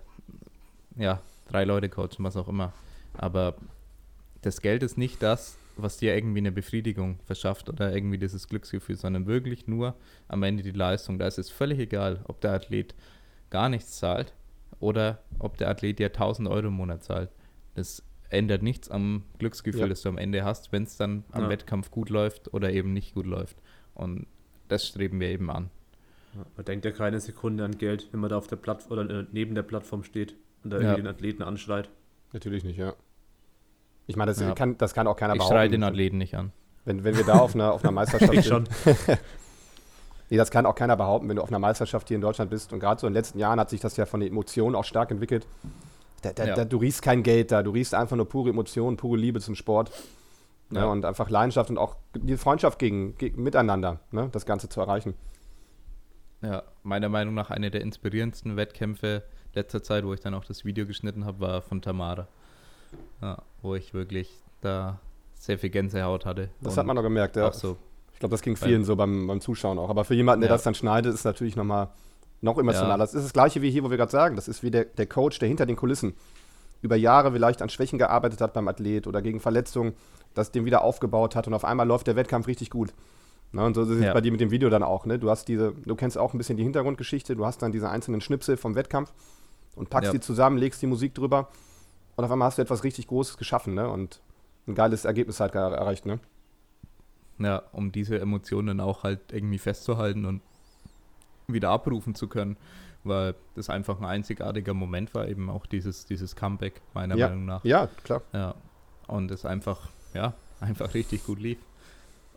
ja, drei Leute coachen, was auch immer. Aber das Geld ist nicht das, was dir irgendwie eine Befriedigung verschafft oder irgendwie dieses Glücksgefühl, sondern wirklich nur am Ende die Leistung. Da ist es völlig egal, ob der Athlet gar nichts zahlt oder ob der Athlet dir 1000 Euro im Monat zahlt. Das ändert nichts am Glücksgefühl, Ja. das du am Ende hast, wenn es dann am Ja. Wettkampf gut läuft oder eben nicht gut läuft. Und das streben wir eben an. Ja, man denkt ja keine Sekunde an Geld, wenn man da auf der Plattform oder äh, neben der Plattform steht und da Ja. irgendwie den Athleten anschreit. Natürlich nicht, ja. Ich meine, das, Ja. kann, das kann auch keiner Ich schreie den behaupten. Athleten nicht an. Wenn, wenn wir da auf einer, auf einer Meisterschaft Ich sind. schon. Nee, das kann auch keiner behaupten, wenn du auf einer Meisterschaft hier in Deutschland bist. Und gerade so in den letzten Jahren hat sich das ja von den Emotionen auch stark entwickelt. Da, da, Ja. da, du riechst kein Geld da, du riechst einfach nur pure Emotionen, pure Liebe zum Sport. Ne? Ja. Und einfach Leidenschaft und auch die Freundschaft gegen, gegen miteinander, ne? das Ganze zu erreichen. Ja, meiner Meinung nach eine der inspirierendsten Wettkämpfe letzter Zeit, wo ich dann auch das Video geschnitten habe, war von Tamara. Ja, wo ich wirklich da sehr viel Gänsehaut hatte. Das hat man noch gemerkt, ja. Auch so, Ich glaube, das ging vielen so beim, beim Zuschauen auch. Aber für jemanden, der Ja. das dann schneidet, ist es natürlich nochmal noch emotionaler. Ja. Das ist das Gleiche wie hier, wo wir gerade sagen. Das ist wie der, der Coach, der hinter den Kulissen über Jahre vielleicht an Schwächen gearbeitet hat beim Athlet oder gegen Verletzungen, das den wieder aufgebaut hat und auf einmal läuft der Wettkampf richtig gut. Ne, und so ist es Ja. bei dir mit dem Video dann auch. Ne? Du hast diese, du kennst auch ein bisschen die Hintergrundgeschichte, du hast dann diese einzelnen Schnipsel vom Wettkampf und packst Ja. die zusammen, legst die Musik drüber und auf einmal hast du etwas richtig Großes geschaffen ne? und ein geiles Ergebnis halt er erreicht. Ne? ja, um diese Emotionen auch halt irgendwie festzuhalten und wieder abrufen zu können. weil das einfach ein einzigartiger Moment war, eben auch dieses, dieses Comeback, meiner ja. Meinung nach. Ja, klar. Ja. Und es einfach, ja, einfach richtig gut lief.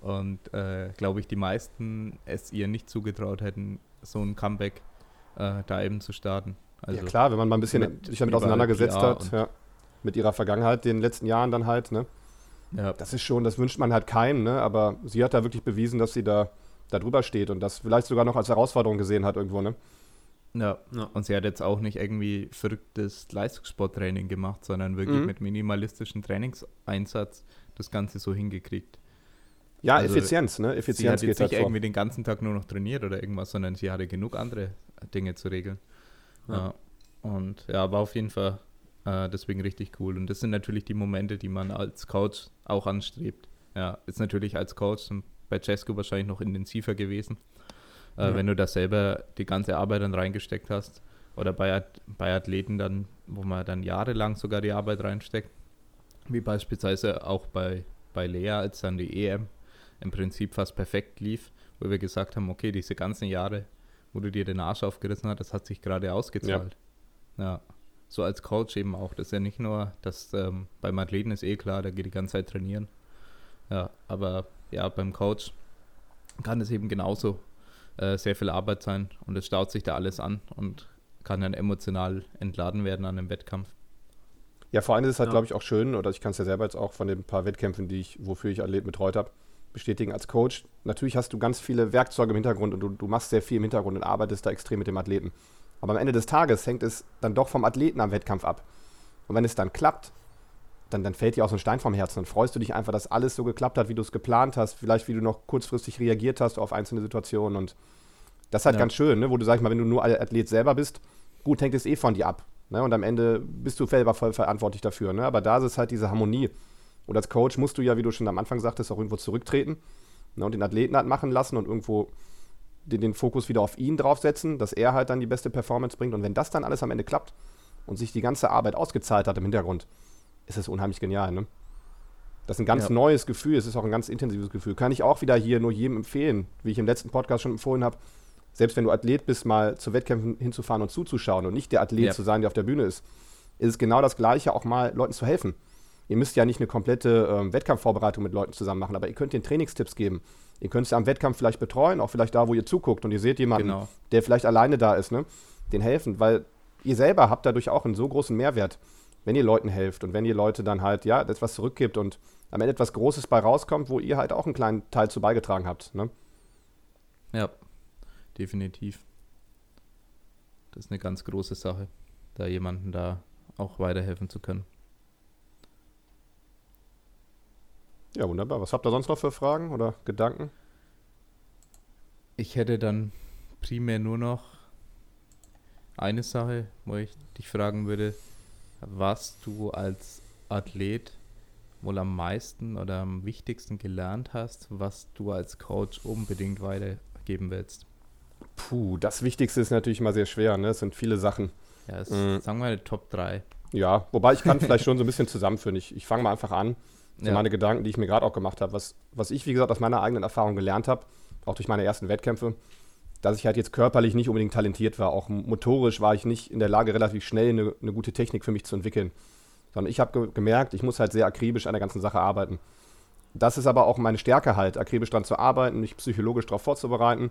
Und äh, glaube ich, die meisten es ihr nicht zugetraut hätten, so ein Comeback äh, da eben zu starten. Also ja klar, wenn man mal ein bisschen sich damit auseinandergesetzt hat, ja, mit ihrer Vergangenheit, den letzten Jahren dann halt, ne? Ja. Das ist schon, das wünscht man halt keinem, ne? Aber sie hat da wirklich bewiesen, dass sie da, da drüber steht und das vielleicht sogar noch als Herausforderung gesehen hat irgendwo, ne? Ja. ja. und sie hat jetzt auch nicht irgendwie verrücktes Leistungssporttraining gemacht, sondern wirklich mhm. mit minimalistischem Trainingseinsatz das Ganze so hingekriegt. Ja, also Effizienz, ne? Effizienz sie hat jetzt nicht halt irgendwie den ganzen Tag nur noch trainiert oder irgendwas, sondern sie hatte genug andere Dinge zu regeln. Ja. ja. Und ja, war auf jeden Fall äh, deswegen richtig cool. Und das sind natürlich die Momente, die man als Coach auch anstrebt. Ja, ist natürlich als Coach bei Cesco wahrscheinlich noch intensiver gewesen. Äh, ja. Wenn du da selber die ganze Arbeit dann reingesteckt hast. Oder bei, bei Athleten dann, wo man dann jahrelang sogar die Arbeit reinsteckt. Wie beispielsweise auch bei, bei Lea, als dann die EM im Prinzip fast perfekt lief, wo wir gesagt haben, okay, diese ganzen Jahre, wo du dir den Arsch aufgerissen hast, das hat sich gerade ausgezahlt. Ja. ja. So als Coach eben auch. Das ist ja nicht nur, dass ähm, beim Athleten ist eh klar, der geht die ganze Zeit trainieren. Ja, aber ja, beim Coach kann es eben genauso äh, sehr viel Arbeit sein und es staut sich da alles an und kann dann emotional entladen werden an einem Wettkampf. Ja, vor allem ist es halt, ja. glaube ich, auch schön, oder ich kann es ja selber jetzt auch von den paar Wettkämpfen, die ich, wofür ich Athleten betreut habe, bestätigen als Coach. Natürlich hast du ganz viele Werkzeuge im Hintergrund und du, du machst sehr viel im Hintergrund und arbeitest da extrem mit dem Athleten. Aber am Ende des Tages hängt es dann doch vom Athleten am Wettkampf ab. Und wenn es dann klappt, dann, dann fällt dir auch so ein Stein vom Herzen. Dann freust du dich einfach, dass alles so geklappt hat, wie du es geplant hast. Vielleicht, wie du noch kurzfristig reagiert hast auf einzelne Situationen. Und das ist halt ja. ganz schön, ne? wo du, sag ich mal, wenn du nur Athlet selber bist, gut, hängt es eh von dir ab. Ne? Und am Ende bist du selber voll verantwortlich dafür. Ne? Aber da ist es halt diese Harmonie. Und als Coach musst du ja, wie du schon am Anfang sagtest, auch irgendwo zurücktreten ne? und den Athleten halt machen lassen und irgendwo den, den Fokus wieder auf ihn draufsetzen, dass er halt dann die beste Performance bringt. Und wenn das dann alles am Ende klappt und sich die ganze Arbeit ausgezahlt hat im Hintergrund, ist es unheimlich genial. Ne? Das ist ein ganz ja. neues Gefühl, es ist auch ein ganz intensives Gefühl. Kann ich auch wieder hier nur jedem empfehlen, wie ich im letzten Podcast schon empfohlen habe, selbst wenn du Athlet bist, mal zu Wettkämpfen hinzufahren und zuzuschauen und nicht der Athlet ja. zu sein, der auf der Bühne ist, ist es genau das Gleiche, auch mal Leuten zu helfen. Ihr müsst ja nicht eine komplette ähm, Wettkampfvorbereitung mit Leuten zusammen machen, aber ihr könnt den Trainingstipps geben. Ihr könnt es am Wettkampf vielleicht betreuen, auch vielleicht da, wo ihr zuguckt und ihr seht jemanden, genau. der vielleicht alleine da ist, ne? den helfen, weil ihr selber habt dadurch auch einen so großen Mehrwert, wenn ihr Leuten helft und wenn ihr Leute dann halt, ja, etwas zurückgibt und am Ende etwas Großes bei rauskommt, wo ihr halt auch einen kleinen Teil zu beigetragen habt. Ne? Ja, definitiv. Das ist eine ganz große Sache, da jemanden da auch weiterhelfen zu können. Ja, wunderbar. Was habt ihr sonst noch für Fragen oder Gedanken? Ich hätte dann primär nur noch eine Sache, wo ich dich fragen würde, was du als Athlet wohl am meisten oder am wichtigsten gelernt hast, was du als Coach unbedingt weitergeben willst. Puh, das Wichtigste ist natürlich immer sehr schwer, ne? Es sind viele Sachen. Ja, es, mhm. sagen wir eine Top 3. Ja, wobei ich kann vielleicht schon so ein bisschen zusammenführen. Ich, ich fange mal einfach an. So ja. meine Gedanken, die ich mir gerade auch gemacht habe. Was, was ich, wie gesagt, aus meiner eigenen Erfahrung gelernt habe, auch durch meine ersten Wettkämpfe, dass ich halt jetzt körperlich nicht unbedingt talentiert war. Auch motorisch war ich nicht in der Lage, relativ schnell eine, eine gute Technik für mich zu entwickeln. Sondern ich habe ge gemerkt, ich muss halt sehr akribisch an der ganzen Sache arbeiten. Das ist aber auch meine Stärke halt, akribisch dran zu arbeiten, mich psychologisch darauf vorzubereiten,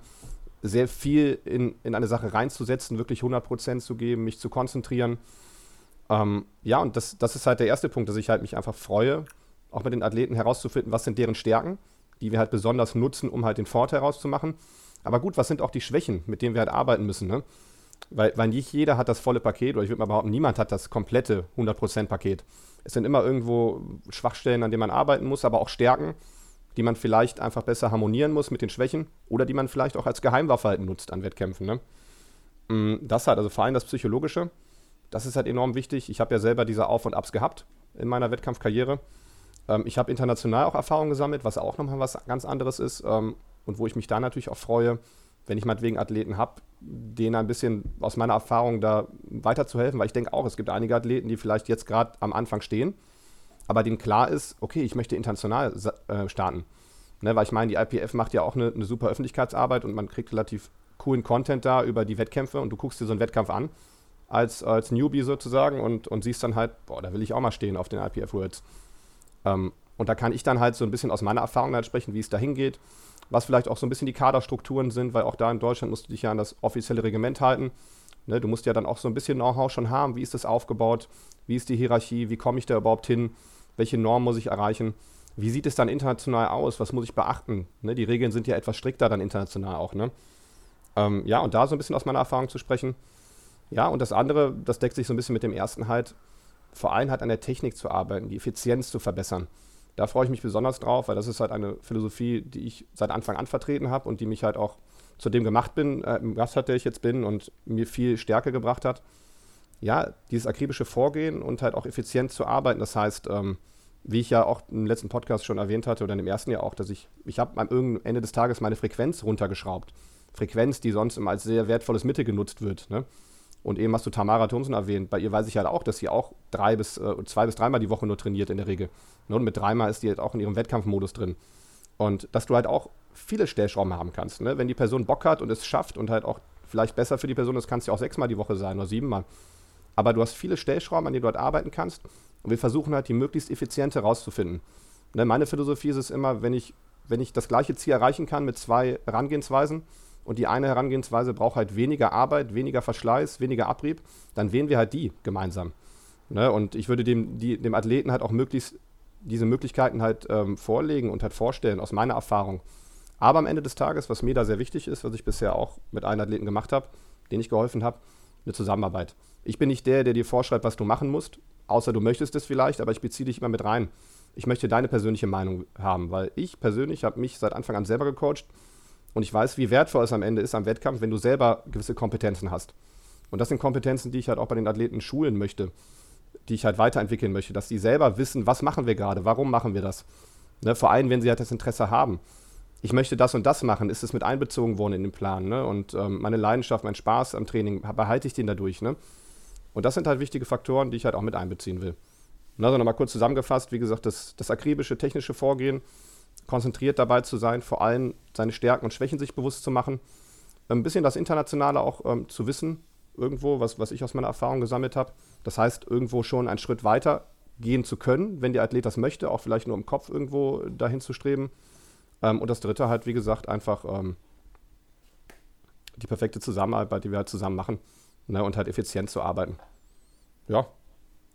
sehr viel in, in eine Sache reinzusetzen, wirklich 100% zu geben, mich zu konzentrieren. Ähm, ja, und das, das ist halt der erste Punkt, dass ich halt mich einfach freue, auch mit den Athleten herauszufinden, was sind deren Stärken, die wir halt besonders nutzen, um halt den Vorteil herauszumachen. Aber gut, was sind auch die Schwächen, mit denen wir halt arbeiten müssen, ne? Weil, weil nicht jeder hat das volle Paket, oder ich würde mal behaupten, niemand hat das komplette 100%-Paket. Es sind immer irgendwo Schwachstellen, an denen man arbeiten muss, aber auch Stärken, die man vielleicht einfach besser harmonieren muss mit den Schwächen oder die man vielleicht auch als Geheimwaffe halt nutzt an Wettkämpfen. Ne? Mm, das halt, also vor allem das Psychologische, das ist halt enorm wichtig. Ich habe ja selber diese Auf- und Abs gehabt in meiner Wettkampfkarriere. Ähm, ich habe international auch Erfahrungen gesammelt, was auch nochmal was ganz anderes ist ähm, und wo ich mich da natürlich auch freue, wenn ich meinetwegen Athleten habe, denen ein bisschen aus meiner Erfahrung da weiterzuhelfen, weil ich denke auch, es gibt einige Athleten, die vielleicht jetzt gerade am Anfang stehen, aber denen klar ist, okay, ich möchte international äh, starten. Ne, weil ich meine, die IPF macht ja auch eine, eine, super Öffentlichkeitsarbeit und man kriegt relativ coolen Content da über die Wettkämpfe und du guckst dir so einen Wettkampf an, als, als Newbie sozusagen und, und siehst dann halt, boah, da will ich auch mal stehen auf den IPF Worlds. Ähm, und da kann ich dann halt so ein bisschen aus meiner Erfahrung halt sprechen, wie es da hingeht, was vielleicht auch so ein bisschen die Kaderstrukturen sind, weil auch da in Deutschland musst du dich ja an das offizielle Regiment halten. Ne, du musst ja dann auch so ein bisschen Know-how schon haben, wie ist das aufgebaut, wie ist die Hierarchie, wie komme ich da überhaupt hin, welche Normen muss ich erreichen, wie sieht es dann international aus, was muss ich beachten. Ne, die Regeln sind ja etwas strikter dann international auch. Ne? Ähm, ja, und da so ein bisschen aus meiner Erfahrung zu sprechen. Ja, und das andere, das deckt sich so ein bisschen mit dem ersten halt, vor allem halt an der Technik zu arbeiten, die Effizienz zu verbessern. Da freue ich mich besonders drauf, weil das ist halt eine Philosophie, die ich seit Anfang an vertreten habe und die mich halt auch zu dem gemacht bin, äh, im Gast hat, der ich jetzt bin und mir viel Stärke gebracht hat. Ja, dieses akribische Vorgehen und halt auch effizient zu arbeiten. Das heißt, ähm, wie ich ja auch im letzten Podcast schon erwähnt hatte oder im ersten Jahr auch, dass ich, ich habe am Ende des Tages meine Frequenz runtergeschraubt. Frequenz, die sonst immer als sehr wertvolles Mittel genutzt wird. Ne? Und eben hast du Tamara Thomsen erwähnt. Bei ihr weiß ich halt auch, dass sie auch drei bis, äh, zwei bis dreimal die Woche nur trainiert in der Regel. Ne? Und mit dreimal ist die halt auch in ihrem Wettkampfmodus drin. Und dass du halt auch viele Stellschrauben haben kannst. Ne? Wenn die Person Bock hat und es schafft und halt auch vielleicht besser für die Person ist, kann es ja auch sechsmal die Woche sein oder siebenmal. Aber du hast viele Stellschrauben, an denen du halt arbeiten kannst. Und wir versuchen halt, die möglichst effiziente rauszufinden. Ne? Meine Philosophie ist es immer, wenn ich, wenn ich das gleiche Ziel erreichen kann mit zwei Herangehensweisen, und die eine Herangehensweise braucht halt weniger Arbeit, weniger Verschleiß, weniger Abrieb, dann wählen wir halt die gemeinsam. Ne? Und ich würde dem, die, dem Athleten halt auch möglichst diese Möglichkeiten halt ähm, vorlegen und halt vorstellen, aus meiner Erfahrung. Aber am Ende des Tages, was mir da sehr wichtig ist, was ich bisher auch mit allen Athleten gemacht habe, denen ich geholfen habe, eine Zusammenarbeit. Ich bin nicht der, der dir vorschreibt, was du machen musst, außer du möchtest es vielleicht, aber ich beziehe dich immer mit rein. Ich möchte deine persönliche Meinung haben, weil ich persönlich habe mich seit Anfang an selber gecoacht und ich weiß, wie wertvoll es am Ende ist am Wettkampf, wenn du selber gewisse Kompetenzen hast. Und das sind Kompetenzen, die ich halt auch bei den Athleten schulen möchte, die ich halt weiterentwickeln möchte, dass sie selber wissen, was machen wir gerade, warum machen wir das. Ne? Vor allem, wenn sie halt das Interesse haben. Ich möchte das und das machen, ist es mit einbezogen worden in den Plan. Ne? Und ähm, meine Leidenschaft, mein Spaß am Training, behalte ich den dadurch. Ne? Und das sind halt wichtige Faktoren, die ich halt auch mit einbeziehen will. Also nochmal kurz zusammengefasst, wie gesagt, das, das akribische technische Vorgehen, konzentriert dabei zu sein, vor allem seine Stärken und Schwächen sich bewusst zu machen, ein bisschen das Internationale auch ähm, zu wissen, irgendwo, was, was ich aus meiner Erfahrung gesammelt habe. Das heißt, irgendwo schon einen Schritt weiter gehen zu können, wenn der Athlet das möchte, auch vielleicht nur im Kopf irgendwo dahin zu streben. Ähm, und das Dritte halt, wie gesagt, einfach ähm, die perfekte Zusammenarbeit, die wir halt zusammen machen ne, und halt effizient zu arbeiten. Ja.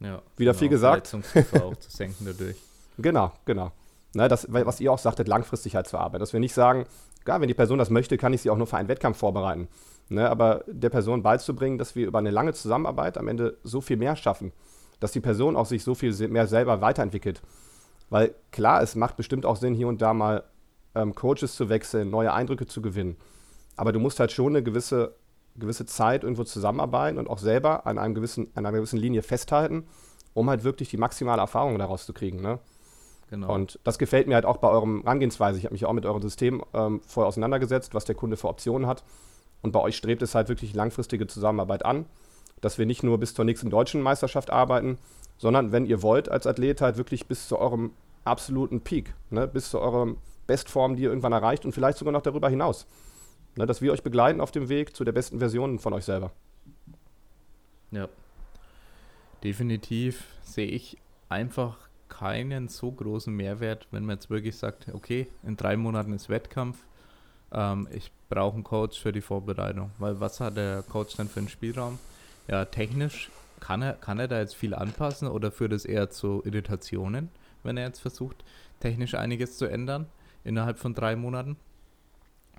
Ja. Wieder genau, viel gesagt. auch zu senken dadurch. Genau, genau. Ne, das, was ihr auch sagtet, langfristig halt zu arbeiten. Dass wir nicht sagen, ja, wenn die Person das möchte, kann ich sie auch nur für einen Wettkampf vorbereiten. Ne, aber der Person beizubringen, dass wir über eine lange Zusammenarbeit am Ende so viel mehr schaffen, dass die Person auch sich so viel mehr selber weiterentwickelt. Weil klar, es macht bestimmt auch Sinn, hier und da mal ähm, Coaches zu wechseln, neue Eindrücke zu gewinnen. Aber du musst halt schon eine gewisse, gewisse Zeit irgendwo zusammenarbeiten und auch selber an, einem gewissen, an einer gewissen Linie festhalten, um halt wirklich die maximale Erfahrung daraus zu kriegen. Ne? Genau. Und das gefällt mir halt auch bei eurem Herangehensweise. Ich habe mich auch mit eurem System ähm, vorher auseinandergesetzt, was der Kunde für Optionen hat. Und bei euch strebt es halt wirklich langfristige Zusammenarbeit an, dass wir nicht nur bis zur nächsten deutschen Meisterschaft arbeiten, sondern wenn ihr wollt als Athlet halt wirklich bis zu eurem absoluten Peak, ne, bis zu eurer Bestform, die ihr irgendwann erreicht und vielleicht sogar noch darüber hinaus. Ne, dass wir euch begleiten auf dem Weg zu der besten Version von euch selber. Ja. Definitiv sehe ich einfach keinen so großen Mehrwert, wenn man jetzt wirklich sagt, okay, in drei Monaten ist Wettkampf, ähm, ich brauche einen Coach für die Vorbereitung. Weil was hat der Coach dann für einen Spielraum? Ja, technisch kann er, kann er da jetzt viel anpassen oder führt es eher zu Irritationen, wenn er jetzt versucht, technisch einiges zu ändern innerhalb von drei Monaten?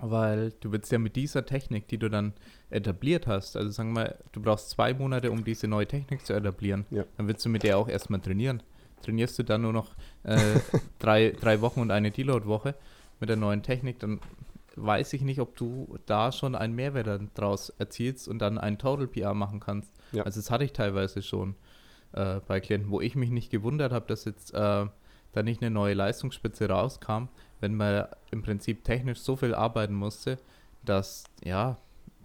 Weil du willst ja mit dieser Technik, die du dann etabliert hast, also sagen wir, du brauchst zwei Monate, um diese neue Technik zu etablieren, ja. dann willst du mit der auch erstmal trainieren trainierst du dann nur noch äh, drei, drei Wochen und eine Deload-Woche mit der neuen Technik, dann weiß ich nicht, ob du da schon einen Mehrwert daraus erzielst und dann einen Total PR machen kannst. Ja. Also das hatte ich teilweise schon äh, bei Klienten, wo ich mich nicht gewundert habe, dass jetzt äh, da nicht eine neue Leistungsspitze rauskam, wenn man im Prinzip technisch so viel arbeiten musste, dass ja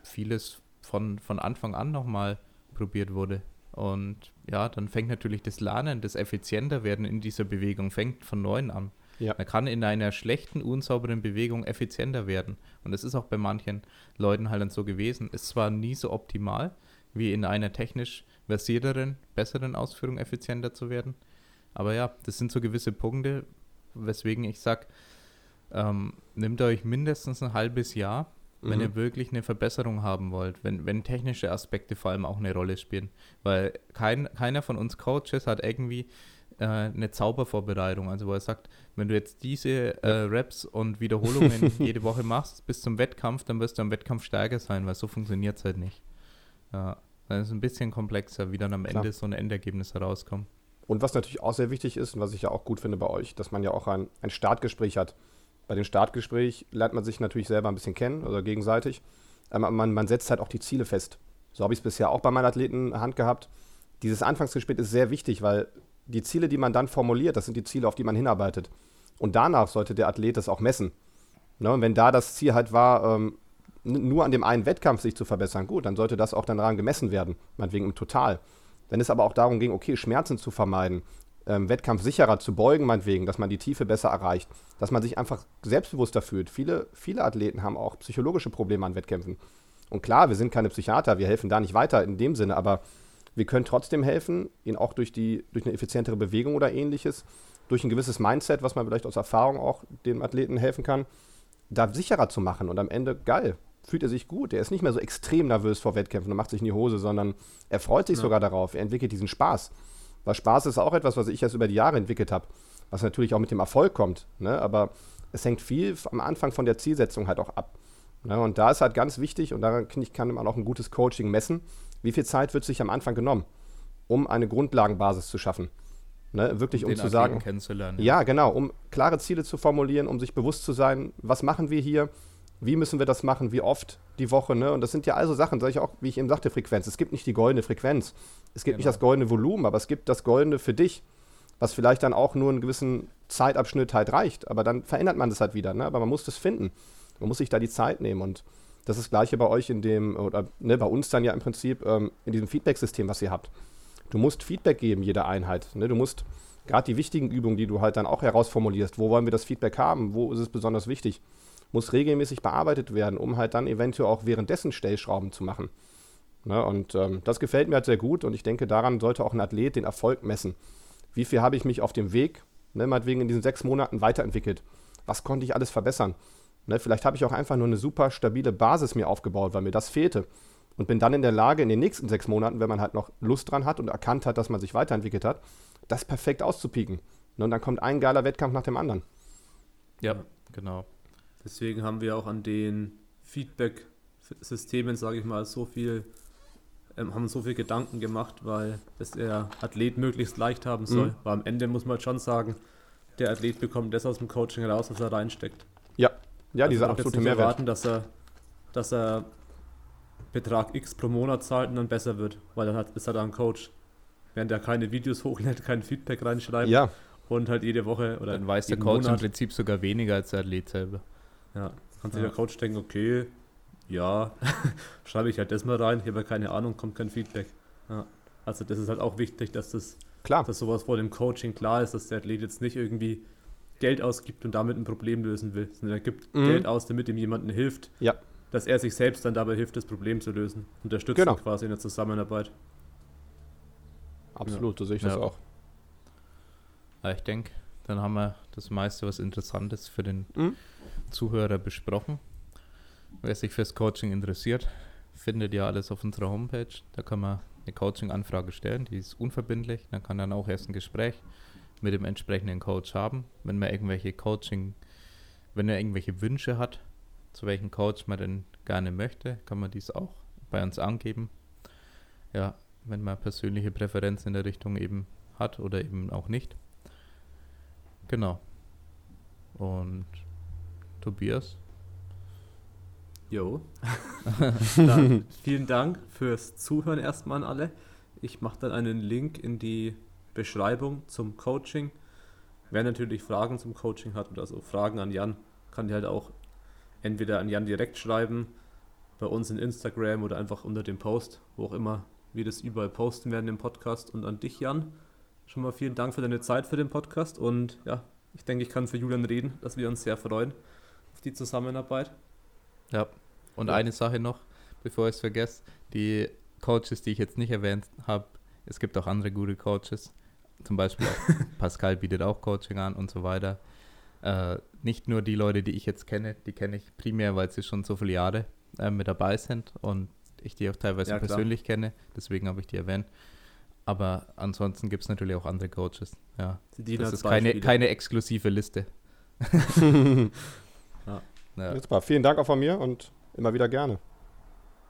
vieles von, von Anfang an nochmal probiert wurde. Und ja, dann fängt natürlich das Lernen, das effizienter werden in dieser Bewegung, fängt von neuem an. Ja. Man kann in einer schlechten, unsauberen Bewegung effizienter werden. Und das ist auch bei manchen Leuten halt dann so gewesen. Ist zwar nie so optimal, wie in einer technisch versierteren, besseren Ausführung effizienter zu werden. Aber ja, das sind so gewisse Punkte, weswegen ich sage, ähm, nehmt euch mindestens ein halbes Jahr, wenn mhm. ihr wirklich eine Verbesserung haben wollt, wenn, wenn technische Aspekte vor allem auch eine Rolle spielen. Weil kein, keiner von uns Coaches hat irgendwie äh, eine Zaubervorbereitung. Also wo er sagt, wenn du jetzt diese äh, Reps und Wiederholungen jede Woche machst bis zum Wettkampf, dann wirst du am Wettkampf stärker sein, weil so funktioniert es halt nicht. Ja, dann ist es ein bisschen komplexer, wie dann am Klar. Ende so ein Endergebnis herauskommt. Und was natürlich auch sehr wichtig ist und was ich ja auch gut finde bei euch, dass man ja auch ein, ein Startgespräch hat. Bei dem Startgespräch lernt man sich natürlich selber ein bisschen kennen oder gegenseitig. Aber man, man setzt halt auch die Ziele fest. So habe ich es bisher auch bei meinen Athleten Hand gehabt. Dieses Anfangsgespräch ist sehr wichtig, weil die Ziele, die man dann formuliert, das sind die Ziele, auf die man hinarbeitet. Und danach sollte der Athlet das auch messen. Ne? Und wenn da das Ziel halt war, ähm, nur an dem einen Wettkampf sich zu verbessern, gut, dann sollte das auch dann daran gemessen werden, meinetwegen im Total. Wenn es aber auch darum ging, okay, Schmerzen zu vermeiden, ähm, Wettkampf sicherer zu beugen, meinetwegen, dass man die Tiefe besser erreicht, dass man sich einfach selbstbewusster fühlt. Viele, viele Athleten haben auch psychologische Probleme an Wettkämpfen. Und klar, wir sind keine Psychiater, wir helfen da nicht weiter in dem Sinne, aber wir können trotzdem helfen, ihnen auch durch, die, durch eine effizientere Bewegung oder ähnliches, durch ein gewisses Mindset, was man vielleicht aus Erfahrung auch dem Athleten helfen kann, da sicherer zu machen. Und am Ende, geil, fühlt er sich gut. Er ist nicht mehr so extrem nervös vor Wettkämpfen und macht sich in die Hose, sondern er freut sich ja. sogar darauf. Er entwickelt diesen Spaß. Weil Spaß ist auch etwas, was ich erst über die Jahre entwickelt habe, was natürlich auch mit dem Erfolg kommt. Ne? Aber es hängt viel am Anfang von der Zielsetzung halt auch ab. Ne? Und da ist halt ganz wichtig, und daran kann man auch ein gutes Coaching messen, wie viel Zeit wird sich am Anfang genommen, um eine Grundlagenbasis zu schaffen. Ne, wirklich um, um zu sagen, kennenzulernen. Ja. ja, genau, um klare Ziele zu formulieren, um sich bewusst zu sein, was machen wir hier, wie müssen wir das machen, wie oft die Woche, ne? Und das sind ja also Sachen, sage ich auch, wie ich eben sagte, Frequenz. Es gibt nicht die goldene Frequenz. Es gibt genau. nicht das goldene Volumen, aber es gibt das goldene für dich, was vielleicht dann auch nur einen gewissen Zeitabschnitt halt reicht. Aber dann verändert man das halt wieder, ne? Aber man muss das finden. Man muss sich da die Zeit nehmen und das ist das Gleiche bei euch in dem, oder ne, bei uns dann ja im Prinzip ähm, in diesem Feedback-System, was ihr habt. Du musst Feedback geben, jede Einheit. Ne? Du musst gerade die wichtigen Übungen, die du halt dann auch herausformulierst, wo wollen wir das Feedback haben, wo ist es besonders wichtig, muss regelmäßig bearbeitet werden, um halt dann eventuell auch währenddessen Stellschrauben zu machen. Ne, und ähm, das gefällt mir halt sehr gut und ich denke, daran sollte auch ein Athlet den Erfolg messen. Wie viel habe ich mich auf dem Weg, ne, meinetwegen in diesen sechs Monaten weiterentwickelt? Was konnte ich alles verbessern? Ne, vielleicht habe ich auch einfach nur eine super stabile Basis mir aufgebaut, weil mir das fehlte. Und bin dann in der Lage, in den nächsten sechs Monaten, wenn man halt noch Lust dran hat und erkannt hat, dass man sich weiterentwickelt hat, das perfekt auszupieken. Ne, und dann kommt ein geiler Wettkampf nach dem anderen. Ja, genau. Deswegen haben wir auch an den Feedback-Systemen, sage ich mal, so viel, ähm, haben so viel Gedanken gemacht, weil es der Athlet möglichst leicht haben soll. Mhm. Weil am Ende muss man halt schon sagen, der Athlet bekommt das aus dem Coaching heraus, was er reinsteckt. Ja, ja, also dieser absolute Mehrwert. erwarten, dass er, dass er Betrag X pro Monat zahlt und dann besser wird, weil dann hat, ist er da ein Coach. Während er keine Videos hochlädt, kein Feedback reinschreibt ja. und halt jede Woche oder Dann weiß der Coach Monat, im Prinzip sogar weniger als der Athlet selber. Ja, kann sich ja. der Coach denken, okay, ja, schreibe ich halt das mal rein, ich habe ja keine Ahnung, kommt kein Feedback. Ja. Also das ist halt auch wichtig, dass das klar. dass sowas vor dem Coaching klar ist, dass der Athlet jetzt nicht irgendwie Geld ausgibt und damit ein Problem lösen will, sondern er gibt mhm. Geld aus, damit ihm jemandem hilft, ja. dass er sich selbst dann dabei hilft, das Problem zu lösen. Unterstützt genau. quasi in der Zusammenarbeit. Absolut, ja. so sehe ich ja. das auch. ich denke, dann haben wir das meiste, was Interessantes für den mhm. Zuhörer besprochen. Wer sich fürs Coaching interessiert, findet ja alles auf unserer Homepage. Da kann man eine Coaching-Anfrage stellen, die ist unverbindlich. Dann kann dann auch erst ein Gespräch mit dem entsprechenden Coach haben. Wenn man irgendwelche Coaching, wenn er irgendwelche Wünsche hat, zu welchem Coach man denn gerne möchte, kann man dies auch bei uns angeben. Ja, wenn man persönliche Präferenzen in der Richtung eben hat oder eben auch nicht. Genau. Und Tobias? Jo. dann vielen Dank fürs Zuhören erstmal an alle. Ich mache dann einen Link in die Beschreibung zum Coaching. Wer natürlich Fragen zum Coaching hat oder so Fragen an Jan, kann die halt auch entweder an Jan direkt schreiben, bei uns in Instagram oder einfach unter dem Post, wo auch immer wir das überall posten werden im Podcast. Und an dich, Jan, schon mal vielen Dank für deine Zeit für den Podcast und ja, Ich denke, ich kann für Julian reden, dass wir uns sehr freuen auf die Zusammenarbeit. Ja. Und Ja. eine Sache noch, bevor ich es vergesse, die Coaches, die ich jetzt nicht erwähnt habe, es gibt auch andere gute Coaches. Zum Beispiel Pascal bietet auch Coaching an und so weiter. Äh, nicht nur die Leute, die ich jetzt kenne, die kenne ich primär, weil sie schon so viele Jahre äh, mit dabei sind und ich die auch teilweise Ja, persönlich kenne, deswegen habe ich die erwähnt. Aber ansonsten gibt es natürlich auch andere Coaches. Ja, das ist keine, keine exklusive Liste. Ja. Ja. Mal. Vielen Dank auch von mir und immer wieder gerne.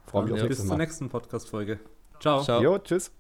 Freue mich auf bis zur nächsten Podcast-Folge. Ciao. Ciao. Jo, tschüss.